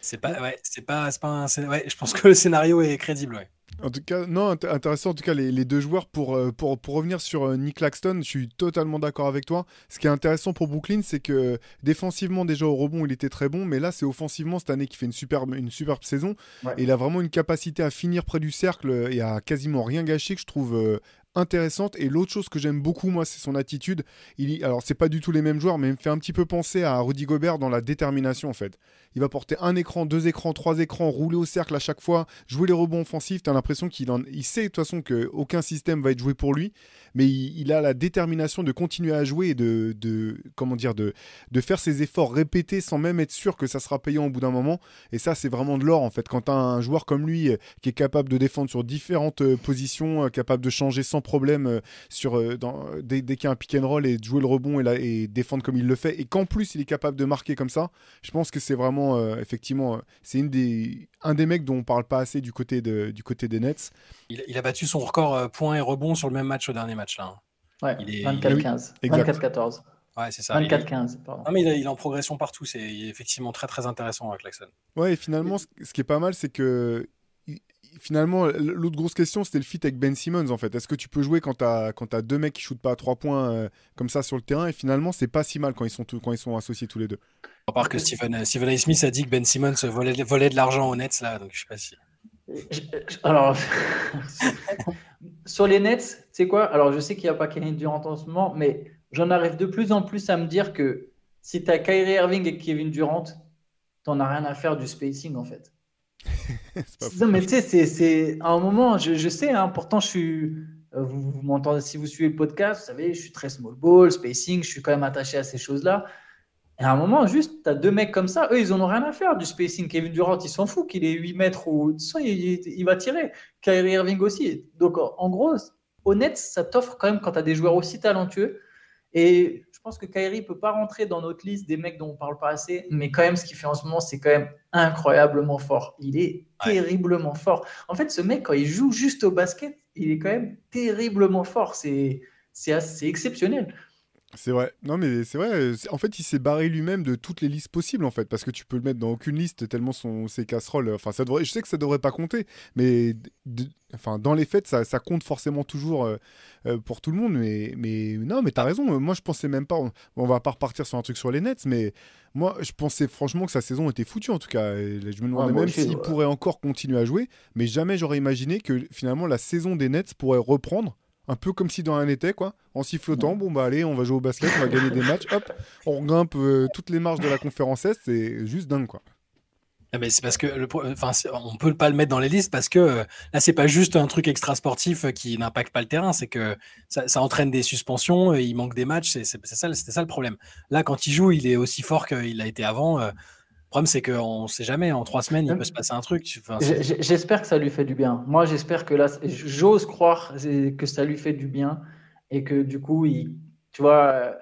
C'est pas, ouais, c'est pas, c'est pas un, ouais, je pense que le scénario est crédible. En tout cas, non, int- intéressant en tout cas les, les deux joueurs pour, euh, pour, pour revenir sur euh, Nick Claxton, je suis totalement d'accord avec toi. Ce qui est intéressant pour Brooklyn, c'est que défensivement déjà au rebond il était très bon, mais là c'est offensivement cette année qui fait une superbe, une superbe saison. Ouais. Et il a vraiment une capacité à finir près du cercle et à quasiment rien gâcher que je trouve euh, intéressante. Et l'autre chose que j'aime beaucoup moi c'est son attitude. Il, alors c'est pas du tout les mêmes joueurs, mais il me fait un petit peu penser à Rudy Gobert dans la détermination en fait. Il va porter un écran, deux écrans, trois écrans, rouler au cercle à chaque fois, jouer les rebonds offensifs. T'as l'impression qu'il en... il sait de toute façon qu'aucun système va être joué pour lui, mais il, a la détermination de continuer à jouer et de, comment dire, de, faire ses efforts répétés sans même être sûr que ça sera payant au bout d'un moment. Et ça, c'est vraiment de l'or en fait. Quand t'as un joueur comme lui euh, qui est capable de défendre sur différentes euh, positions, euh, capable de changer sans problème sur, dès, dès qu'il y a un pick and roll et de jouer le rebond et défendre comme il le fait, et qu'en plus il est capable de marquer comme ça, je pense que c'est vraiment, euh, effectivement, euh, c'est une des, un des mecs dont on parle pas assez du côté, de, du côté des Nets. Il, il a battu son record euh, points et rebonds sur le même match au dernier match là. hein. Ouais, Il est- 24-15. Exact. 24-14. Ouais, c'est ça. Il est- 24-15, pardon. Non, mais il, est- il est en progression partout. C'est effectivement très très intéressant avec Claxton. Ouais, et finalement, ce, ce qui est pas mal, c'est que finalement, l'autre grosse question, c'était le fit avec Ben Simmons en fait. Est-ce que tu peux jouer quand t'as quand t'as deux mecs qui shootent pas à trois points euh, comme ça sur le terrain Et finalement, c'est pas si mal quand ils sont quand ils sont associés tous les deux? À part que Stephen, euh, Stephen A. Smith a dit que Ben Simmons volait, volait de l'argent aux Nets là, donc je sais pas si. Alors, sur les Nets, tu sais quoi? Alors, je sais qu'il n'y a pas Kevin Durant en ce moment, mais j'en arrive de plus en plus à me dire que si tu as Kyrie Irving et Kevin Durant, tu n'en as rien à faire du spacing en fait. C'est. Non, mais tu sais, c'est, c'est à un moment, je, je sais, hein, pourtant, je suis. euh, Vous, vous m'entendez, si vous suivez le podcast, vous savez, je suis très small ball, spacing, je suis quand même attaché à ces choses-là. Et à un moment, juste, tu as deux mecs comme ça, eux, ils en ont rien à faire du spacing. Kevin Durant, il s'en fout qu'il ait 8 mètres ou. Il, il- il va tirer. Kyrie Irving aussi. Donc, en gros, honnête, ça t'offre quand même quand tu as des joueurs aussi talentueux. Et je pense que Kyrie peut pas rentrer dans notre liste des mecs dont on parle pas assez, mais quand même, ce qu'il fait en ce moment, c'est quand même incroyablement fort. Il est Ouais. terriblement fort. En fait, ce mec, quand il joue juste au basket, il est quand même terriblement fort. C'est c'est assez exceptionnel. C'est vrai. Non, mais c'est vrai. euh, En fait, il s'est barré lui-même de toutes les listes possibles, en fait, parce que tu peux le mettre dans aucune liste tellement son, ses casseroles. Enfin, ça devrait. Je sais que ça devrait pas compter, mais enfin, dans les faits, ça, ça compte forcément toujours euh, euh, pour tout le monde. Mais, mais non, mais t'as raison. Moi, je pensais même pas. On, va pas repartir sur un truc sur les Nets, mais moi, je pensais franchement que sa saison était foutue, en tout cas. Je me demandais même s'il ouais. pourrait encore continuer à jouer, mais jamais j'aurais imaginé que finalement la saison des Nets pourrait reprendre. Un peu comme si dans un été, quoi, en sifflotant, bon bah allez, on va jouer au basket, on va gagner des matchs, hop, on grimpe euh, toutes les marches de la conférence Est, c'est juste dingue, quoi. Ah, mais c'est parce que le, enfin, on peut pas le mettre dans les listes parce que euh, là c'est pas juste un truc extra sportif euh, qui n'impacte pas le terrain, c'est que ça, ça entraîne des suspensions, euh, il manque des matchs, c'est ça, ça le problème. Là quand il joue, il est aussi fort qu'il a été avant. euh, le problème c'est qu'on sait jamais, en trois semaines il peut se passer un truc. enfin, J'espère que ça lui fait du bien. Moi, j'espère que là, j'ose croire que ça lui fait du bien et que du coup, il, tu vois, euh,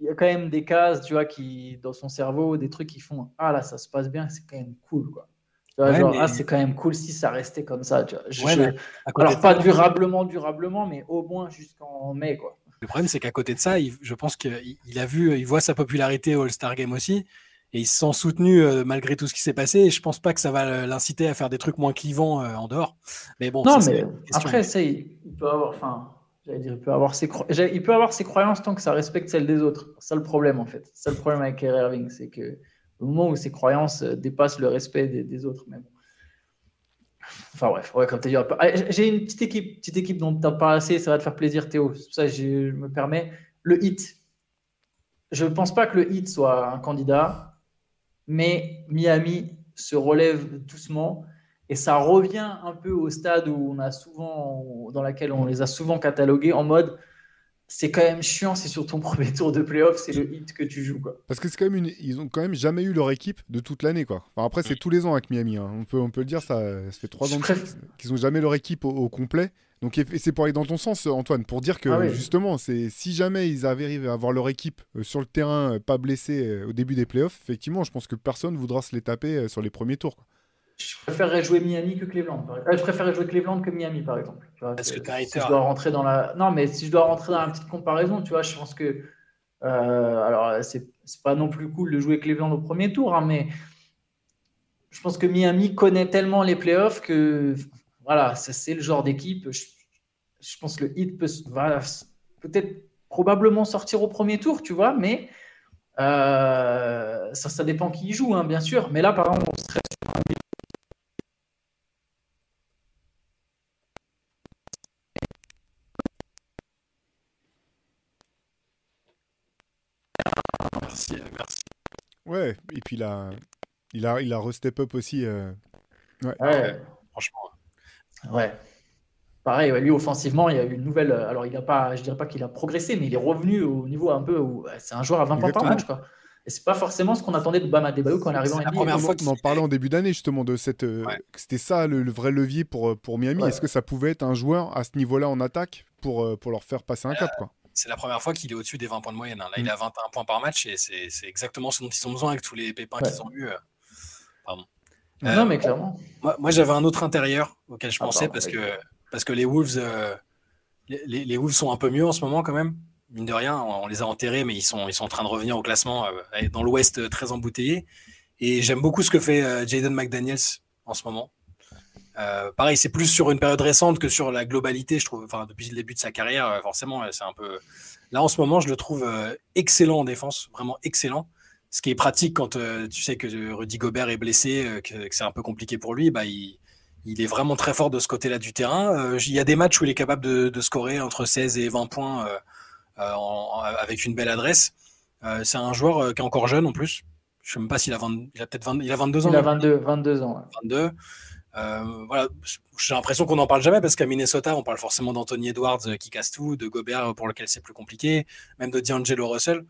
il y a quand même des cases, tu vois, qui, dans son cerveau, des trucs qui font Ah là, ça se passe bien, c'est quand même cool, quoi. Ouais, mais- ah, c'est quand même cool si ça restait comme ça, tu vois. Je- Ouais, je- mais à côté alors, pas ça- durablement, durablement, mais au moins jusqu'en mai, quoi. Le problème, c'est qu'à côté de ça, il- je pense qu'il il a vu, il voit sa popularité au All-Star Game aussi, et il se sent soutenu euh, malgré tout ce qui s'est passé. Et je pense pas que ça va l'inciter à faire des trucs moins clivants euh, en dehors. Mais bon, non, ça, mais après, ça, il, peut avoir, enfin, j'allais dire, il peut avoir ses, cro- il peut avoir ses croyances tant que ça respecte celles des autres. C'est ça le problème, en fait. C'est ça le problème avec Kyrie Irving, c'est que au moment où ses croyances euh, dépassent le respect des, des autres, même. Enfin bref, ouais, comme tu as dit, Ah, j'ai- une petite équipe, petite équipe dont tu n'as pas assez, ça va te faire plaisir, Théo. C'est pour ça que je me permets. Le hit. Je ne pense pas que le hit soit un candidat, mais Miami se relève doucement. Et ça revient un peu au stade où on a souvent, dans laquelle on les a souvent catalogués en mode c'est quand même chiant, c'est sur ton premier tour de playoff, c'est le hit que tu joues. Quoi. Parce que c'est quand même une... ils ont quand même jamais eu leur équipe de toute l'année quoi. Enfin, après c'est tous les ans avec Miami. hein. On peut on peut le dire ça, ça fait trois ans préfère- qu'ils ont jamais leur équipe au, au complet. Donc c'est pour aller dans ton sens Antoine pour dire que Ah oui. justement c'est si jamais ils arrivent à avoir leur équipe euh, sur le terrain euh, pas blessée euh, au début des playoffs, effectivement je pense que personne voudra se les taper euh, sur les premiers tours. quoi. Je préférerais jouer Miami que Cleveland. Euh, je préférerais jouer Cleveland que Miami, par exemple. Tu vois, Parce que t'as si été- je dois rentrer dans la. Non, mais si je dois rentrer dans la petite comparaison, tu vois, je pense que. euh, alors, c'est c'est pas non plus cool de jouer Cleveland au premier tour, hein, mais je pense que Miami connaît tellement les playoffs que. Voilà, ça, c'est le genre d'équipe. Je, je pense que le hit peut va peut-être probablement sortir au premier tour, tu vois, mais. euh, ça, ça dépend qui y joue, hein, bien sûr. Mais là, par exemple, on serait Merci, merci. Ouais, et puis il a il a il a restep up aussi euh, Ouais. Franchement, Ouais. Pareil, ouais, lui offensivement, il y a eu une nouvelle. euh, Alors, il a pas, je dirais pas qu'il a progressé, mais il est revenu au niveau un peu où ouais, c'est un joueur à 20 points par match, quoi. Et c'est pas forcément ce qu'on attendait de Bam Adebayo quand il est arrivé en C'est la NBA. première on, fois en- qu'il on en parlait en début d'année justement de cette euh, Ouais. c'était ça le, le vrai levier pour euh, pour Miami. Ouais. Est-ce que ça pouvait être un joueur à ce niveau-là en attaque pour euh, pour leur faire passer un cap quoi? c'est la première fois qu'il est au-dessus des 20 points de moyenne. hein. Là, il Mm. a 21 points par match et c'est c'est exactement ce dont ils ont besoin avec tous les pépins Ouais. qu'ils ont eu. euh. Euh, Non, mais clairement. Moi, moi, j'avais un autre intérieur auquel je Ah, pensais pardon, parce, que, parce que les Wolves, euh, les, Wolves sont un peu mieux en ce moment quand même. Mine de rien, on, les a enterrés, mais ils sont, ils sont en train de revenir au classement euh, dans l'Ouest euh, très embouteillé. Et j'aime beaucoup ce que fait Jaden McDaniels en ce moment. Pareil, c'est plus sur une période récente que sur la globalité, je trouve. Enfin, depuis le début de sa carrière, forcément, c'est un peu. Là, en ce moment, je le trouve excellent en défense, vraiment excellent. Ce qui est pratique quand tu sais que Rudy Gobert est blessé, que, que c'est un peu compliqué pour lui, bah, il, il est vraiment très fort de ce côté-là du terrain. Euh, il y a des matchs où il est capable de, de scorer entre 16 et 20 points euh, euh, en- avec une belle adresse. C'est un joueur qui est encore jeune en plus. Je sais même pas s'il a, 20 il a peut-être 20 il a 22 ans. Il a non? 22, 22 ans. ouais. 22. Euh, voilà, j'ai l'impression qu'on n'en parle jamais parce qu'à Minnesota, on parle forcément d'Anthony Edwards qui casse tout, de Gobert pour lequel c'est plus compliqué, même de D'Angelo Russell.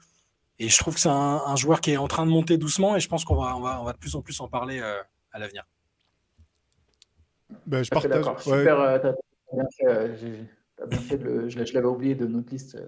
Et je trouve que c'est un, un joueur qui est en train de monter doucement et je pense qu'on va, on va, on va de plus en plus en parler euh, à l'avenir. Bah, je partage. d'accord. ouais. Super, euh, t'as t'as bien fait, euh, j'ai- t'as bien fait de le- je l'avais oublié de notre liste. euh.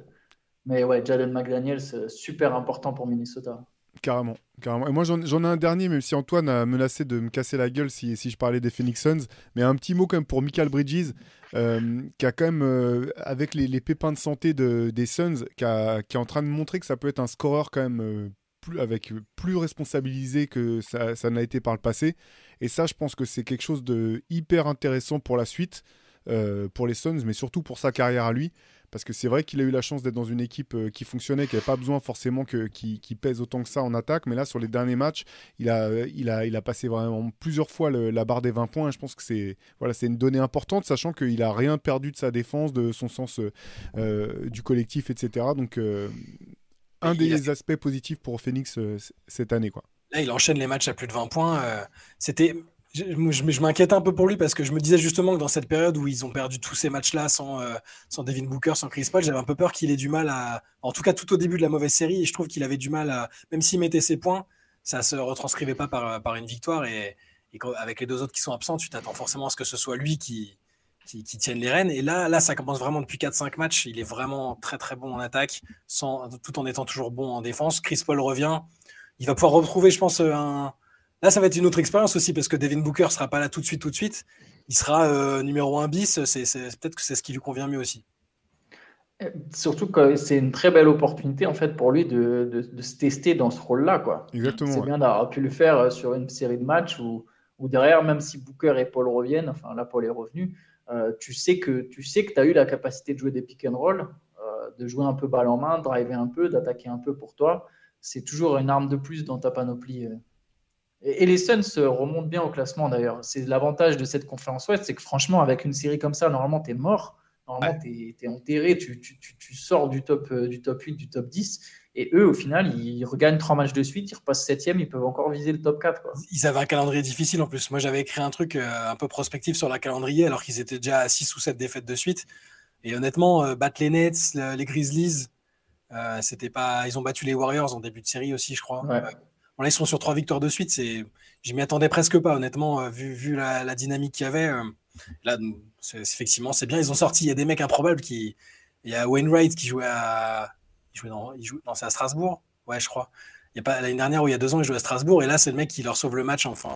Mais ouais, Jaden McDaniels, super important pour Minnesota. Carrément, carrément. Et moi, j'en j'en ai un dernier, même si Antoine a menacé de me casser la gueule si, si je parlais des Phoenix Suns. Mais un petit mot quand même pour Michael Bridges, euh, qui a quand même, euh, avec les, les pépins de santé de, des Suns, qui, a- qui est en train de montrer que ça peut être un scoreur quand même euh, plus, avec plus responsabilisé que ça, n'a été par le passé. Et ça, je pense que c'est quelque chose de hyper intéressant pour la suite, euh, pour les Suns, mais surtout pour sa carrière à lui. Parce que c'est vrai qu'il a eu la chance d'être dans une équipe euh, qui fonctionnait, qui n'avait pas besoin forcément que, qui, pèse autant que ça en attaque. Mais là, sur les derniers matchs, il a, il a, il a passé vraiment plusieurs fois la barre des 20 points. Je pense que c'est voilà, une donnée importante, sachant qu'il n'a rien perdu de sa défense, de son sens euh, du collectif, etc. Donc, euh, un Il a des aspects positifs pour Phoenix euh, cette année. Quoi. Là, il enchaîne les matchs à plus de 20 points. euh, C'était, je, je- je m'inquiète un peu pour lui parce que je me disais justement que dans cette période où ils ont perdu tous ces matchs-là sans, euh, sans Devin Booker, sans Chris Paul, j'avais un peu peur qu'il ait du mal à, en tout cas tout au début de la mauvaise série, et je trouve qu'il avait du mal à, même s'il mettait ses points, ça se retranscrivait pas par, par une victoire et, et quand- avec les deux autres qui sont absents, tu t'attends forcément à ce que ce soit lui qui, qui, tiennent les rênes. Et là, là, ça commence vraiment depuis 4-5 matchs. Il est vraiment très très bon en attaque, sans, tout en étant toujours bon en défense. Chris Paul revient. Il va pouvoir retrouver, je pense, un. Là, ça va être une autre expérience aussi parce que Devin Booker sera pas là tout de suite, tout de suite. Il sera euh, numéro 1 bis. C'est, peut-être que c'est ce qui lui convient mieux aussi. Euh, surtout que c'est une très belle opportunité en fait pour lui de, de, se tester dans ce rôle-là. Quoi. Exactement. C'est bien d'avoir pu le faire euh, sur une série de matchs où, où derrière, même si Booker et Paul reviennent, enfin là Paul est revenu, euh, tu sais que tu sais que tu as eu la capacité de jouer des pick and roll, euh, de jouer un peu balle en main, de driver un peu, d'attaquer un peu pour toi. C'est toujours une arme de plus dans ta panoplie. Euh. Et, les Suns remontent bien au classement d'ailleurs. C'est l'avantage de cette conférence Ouest, c'est que franchement, avec une série comme ça, normalement, tu es mort. Normalement, tu es, enterré, tu, tu, tu, sors du top, du top 8, du top 10. Et eux, au final, ils regagnent trois matchs de suite, ils repassent septième, ils peuvent encore viser le top 4. Ils avaient un calendrier difficile en plus. Moi, j'avais écrit un truc euh, un peu prospectif sur la calendrier, alors qu'ils étaient déjà à 6 ou 7 défaites de suite. Et honnêtement, euh, battre les Nets, les Grizzlies, euh, c'était pas. Ils ont battu les Warriors en début de série aussi, je crois. là, ils sont sur trois victoires de suite. C'est, je m'y attendais presque pas, honnêtement, vu, vu la, dynamique qu'il y avait. là, effectivement, c'est bien. Ils ont sorti. Il y a des mecs improbables qui. Il y a Wainwright qui jouait à il dans, joue, non, c'est à Strasbourg, ouais, je crois. Il y a l'année dernière ou il y a deux ans, il jouait à Strasbourg et là, c'est le mec qui leur sauve le match. Enfin,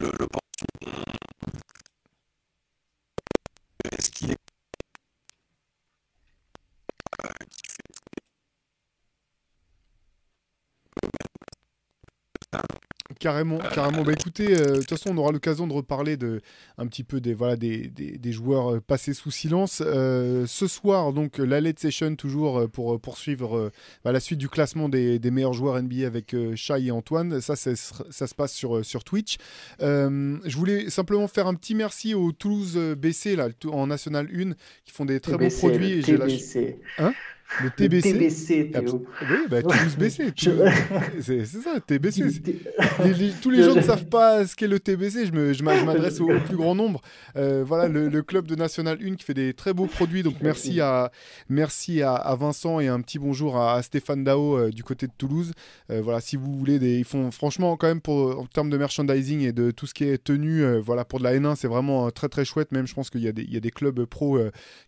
le, le Est-ce qu'il est Carrément, carrément. Bah écoutez, euh, de toute façon, on aura l'occasion de reparler de un petit peu des voilà des, des, joueurs euh, passés sous silence. Euh, ce soir, donc la late session toujours pour poursuivre bah, la suite du classement des, des, meilleurs joueurs NBA avec Shai et Antoine. Ça, ça, se passe sur sur Twitch. je voulais simplement faire un petit merci aux Toulouse BC là en National 1 qui font des très beaux produits. Et Hein? Le TBC. Le TBC, Théo. Oui, bah, Toulouse BC. C'est ça, TBC. tous les gens ne savent pas ce qu'est le TBC. Je m'adresse au, plus grand nombre. Euh, voilà, le, club de National 1 qui fait des très beaux produits. Donc, merci à, merci à, Vincent et un petit bonjour à, Stéphane Dao euh, du côté de Toulouse. Euh, voilà, si vous voulez, des, ils font franchement, quand même, pour, en termes de merchandising et de tout ce qui est tenu, voilà, pour de la N1, c'est vraiment très, très chouette. Même, je pense qu'il y, y, a des clubs pro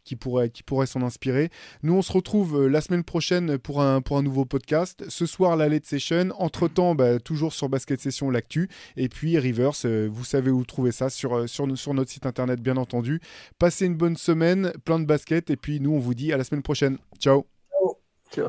qui pourraient, qui pourraient s'en inspirer. Nous, on se retrouve euh, la semaine prochaine pour un, nouveau podcast. Ce soir, la Late Session. Entre-temps, bah, toujours sur Basket Session, l'actu. Et puis, Reverse, euh, vous savez où trouver ça sur, euh, sur, notre site internet, bien entendu. Passez une bonne semaine, plein de basket. Et puis, nous, on vous dit à la semaine prochaine. Ciao. Ciao.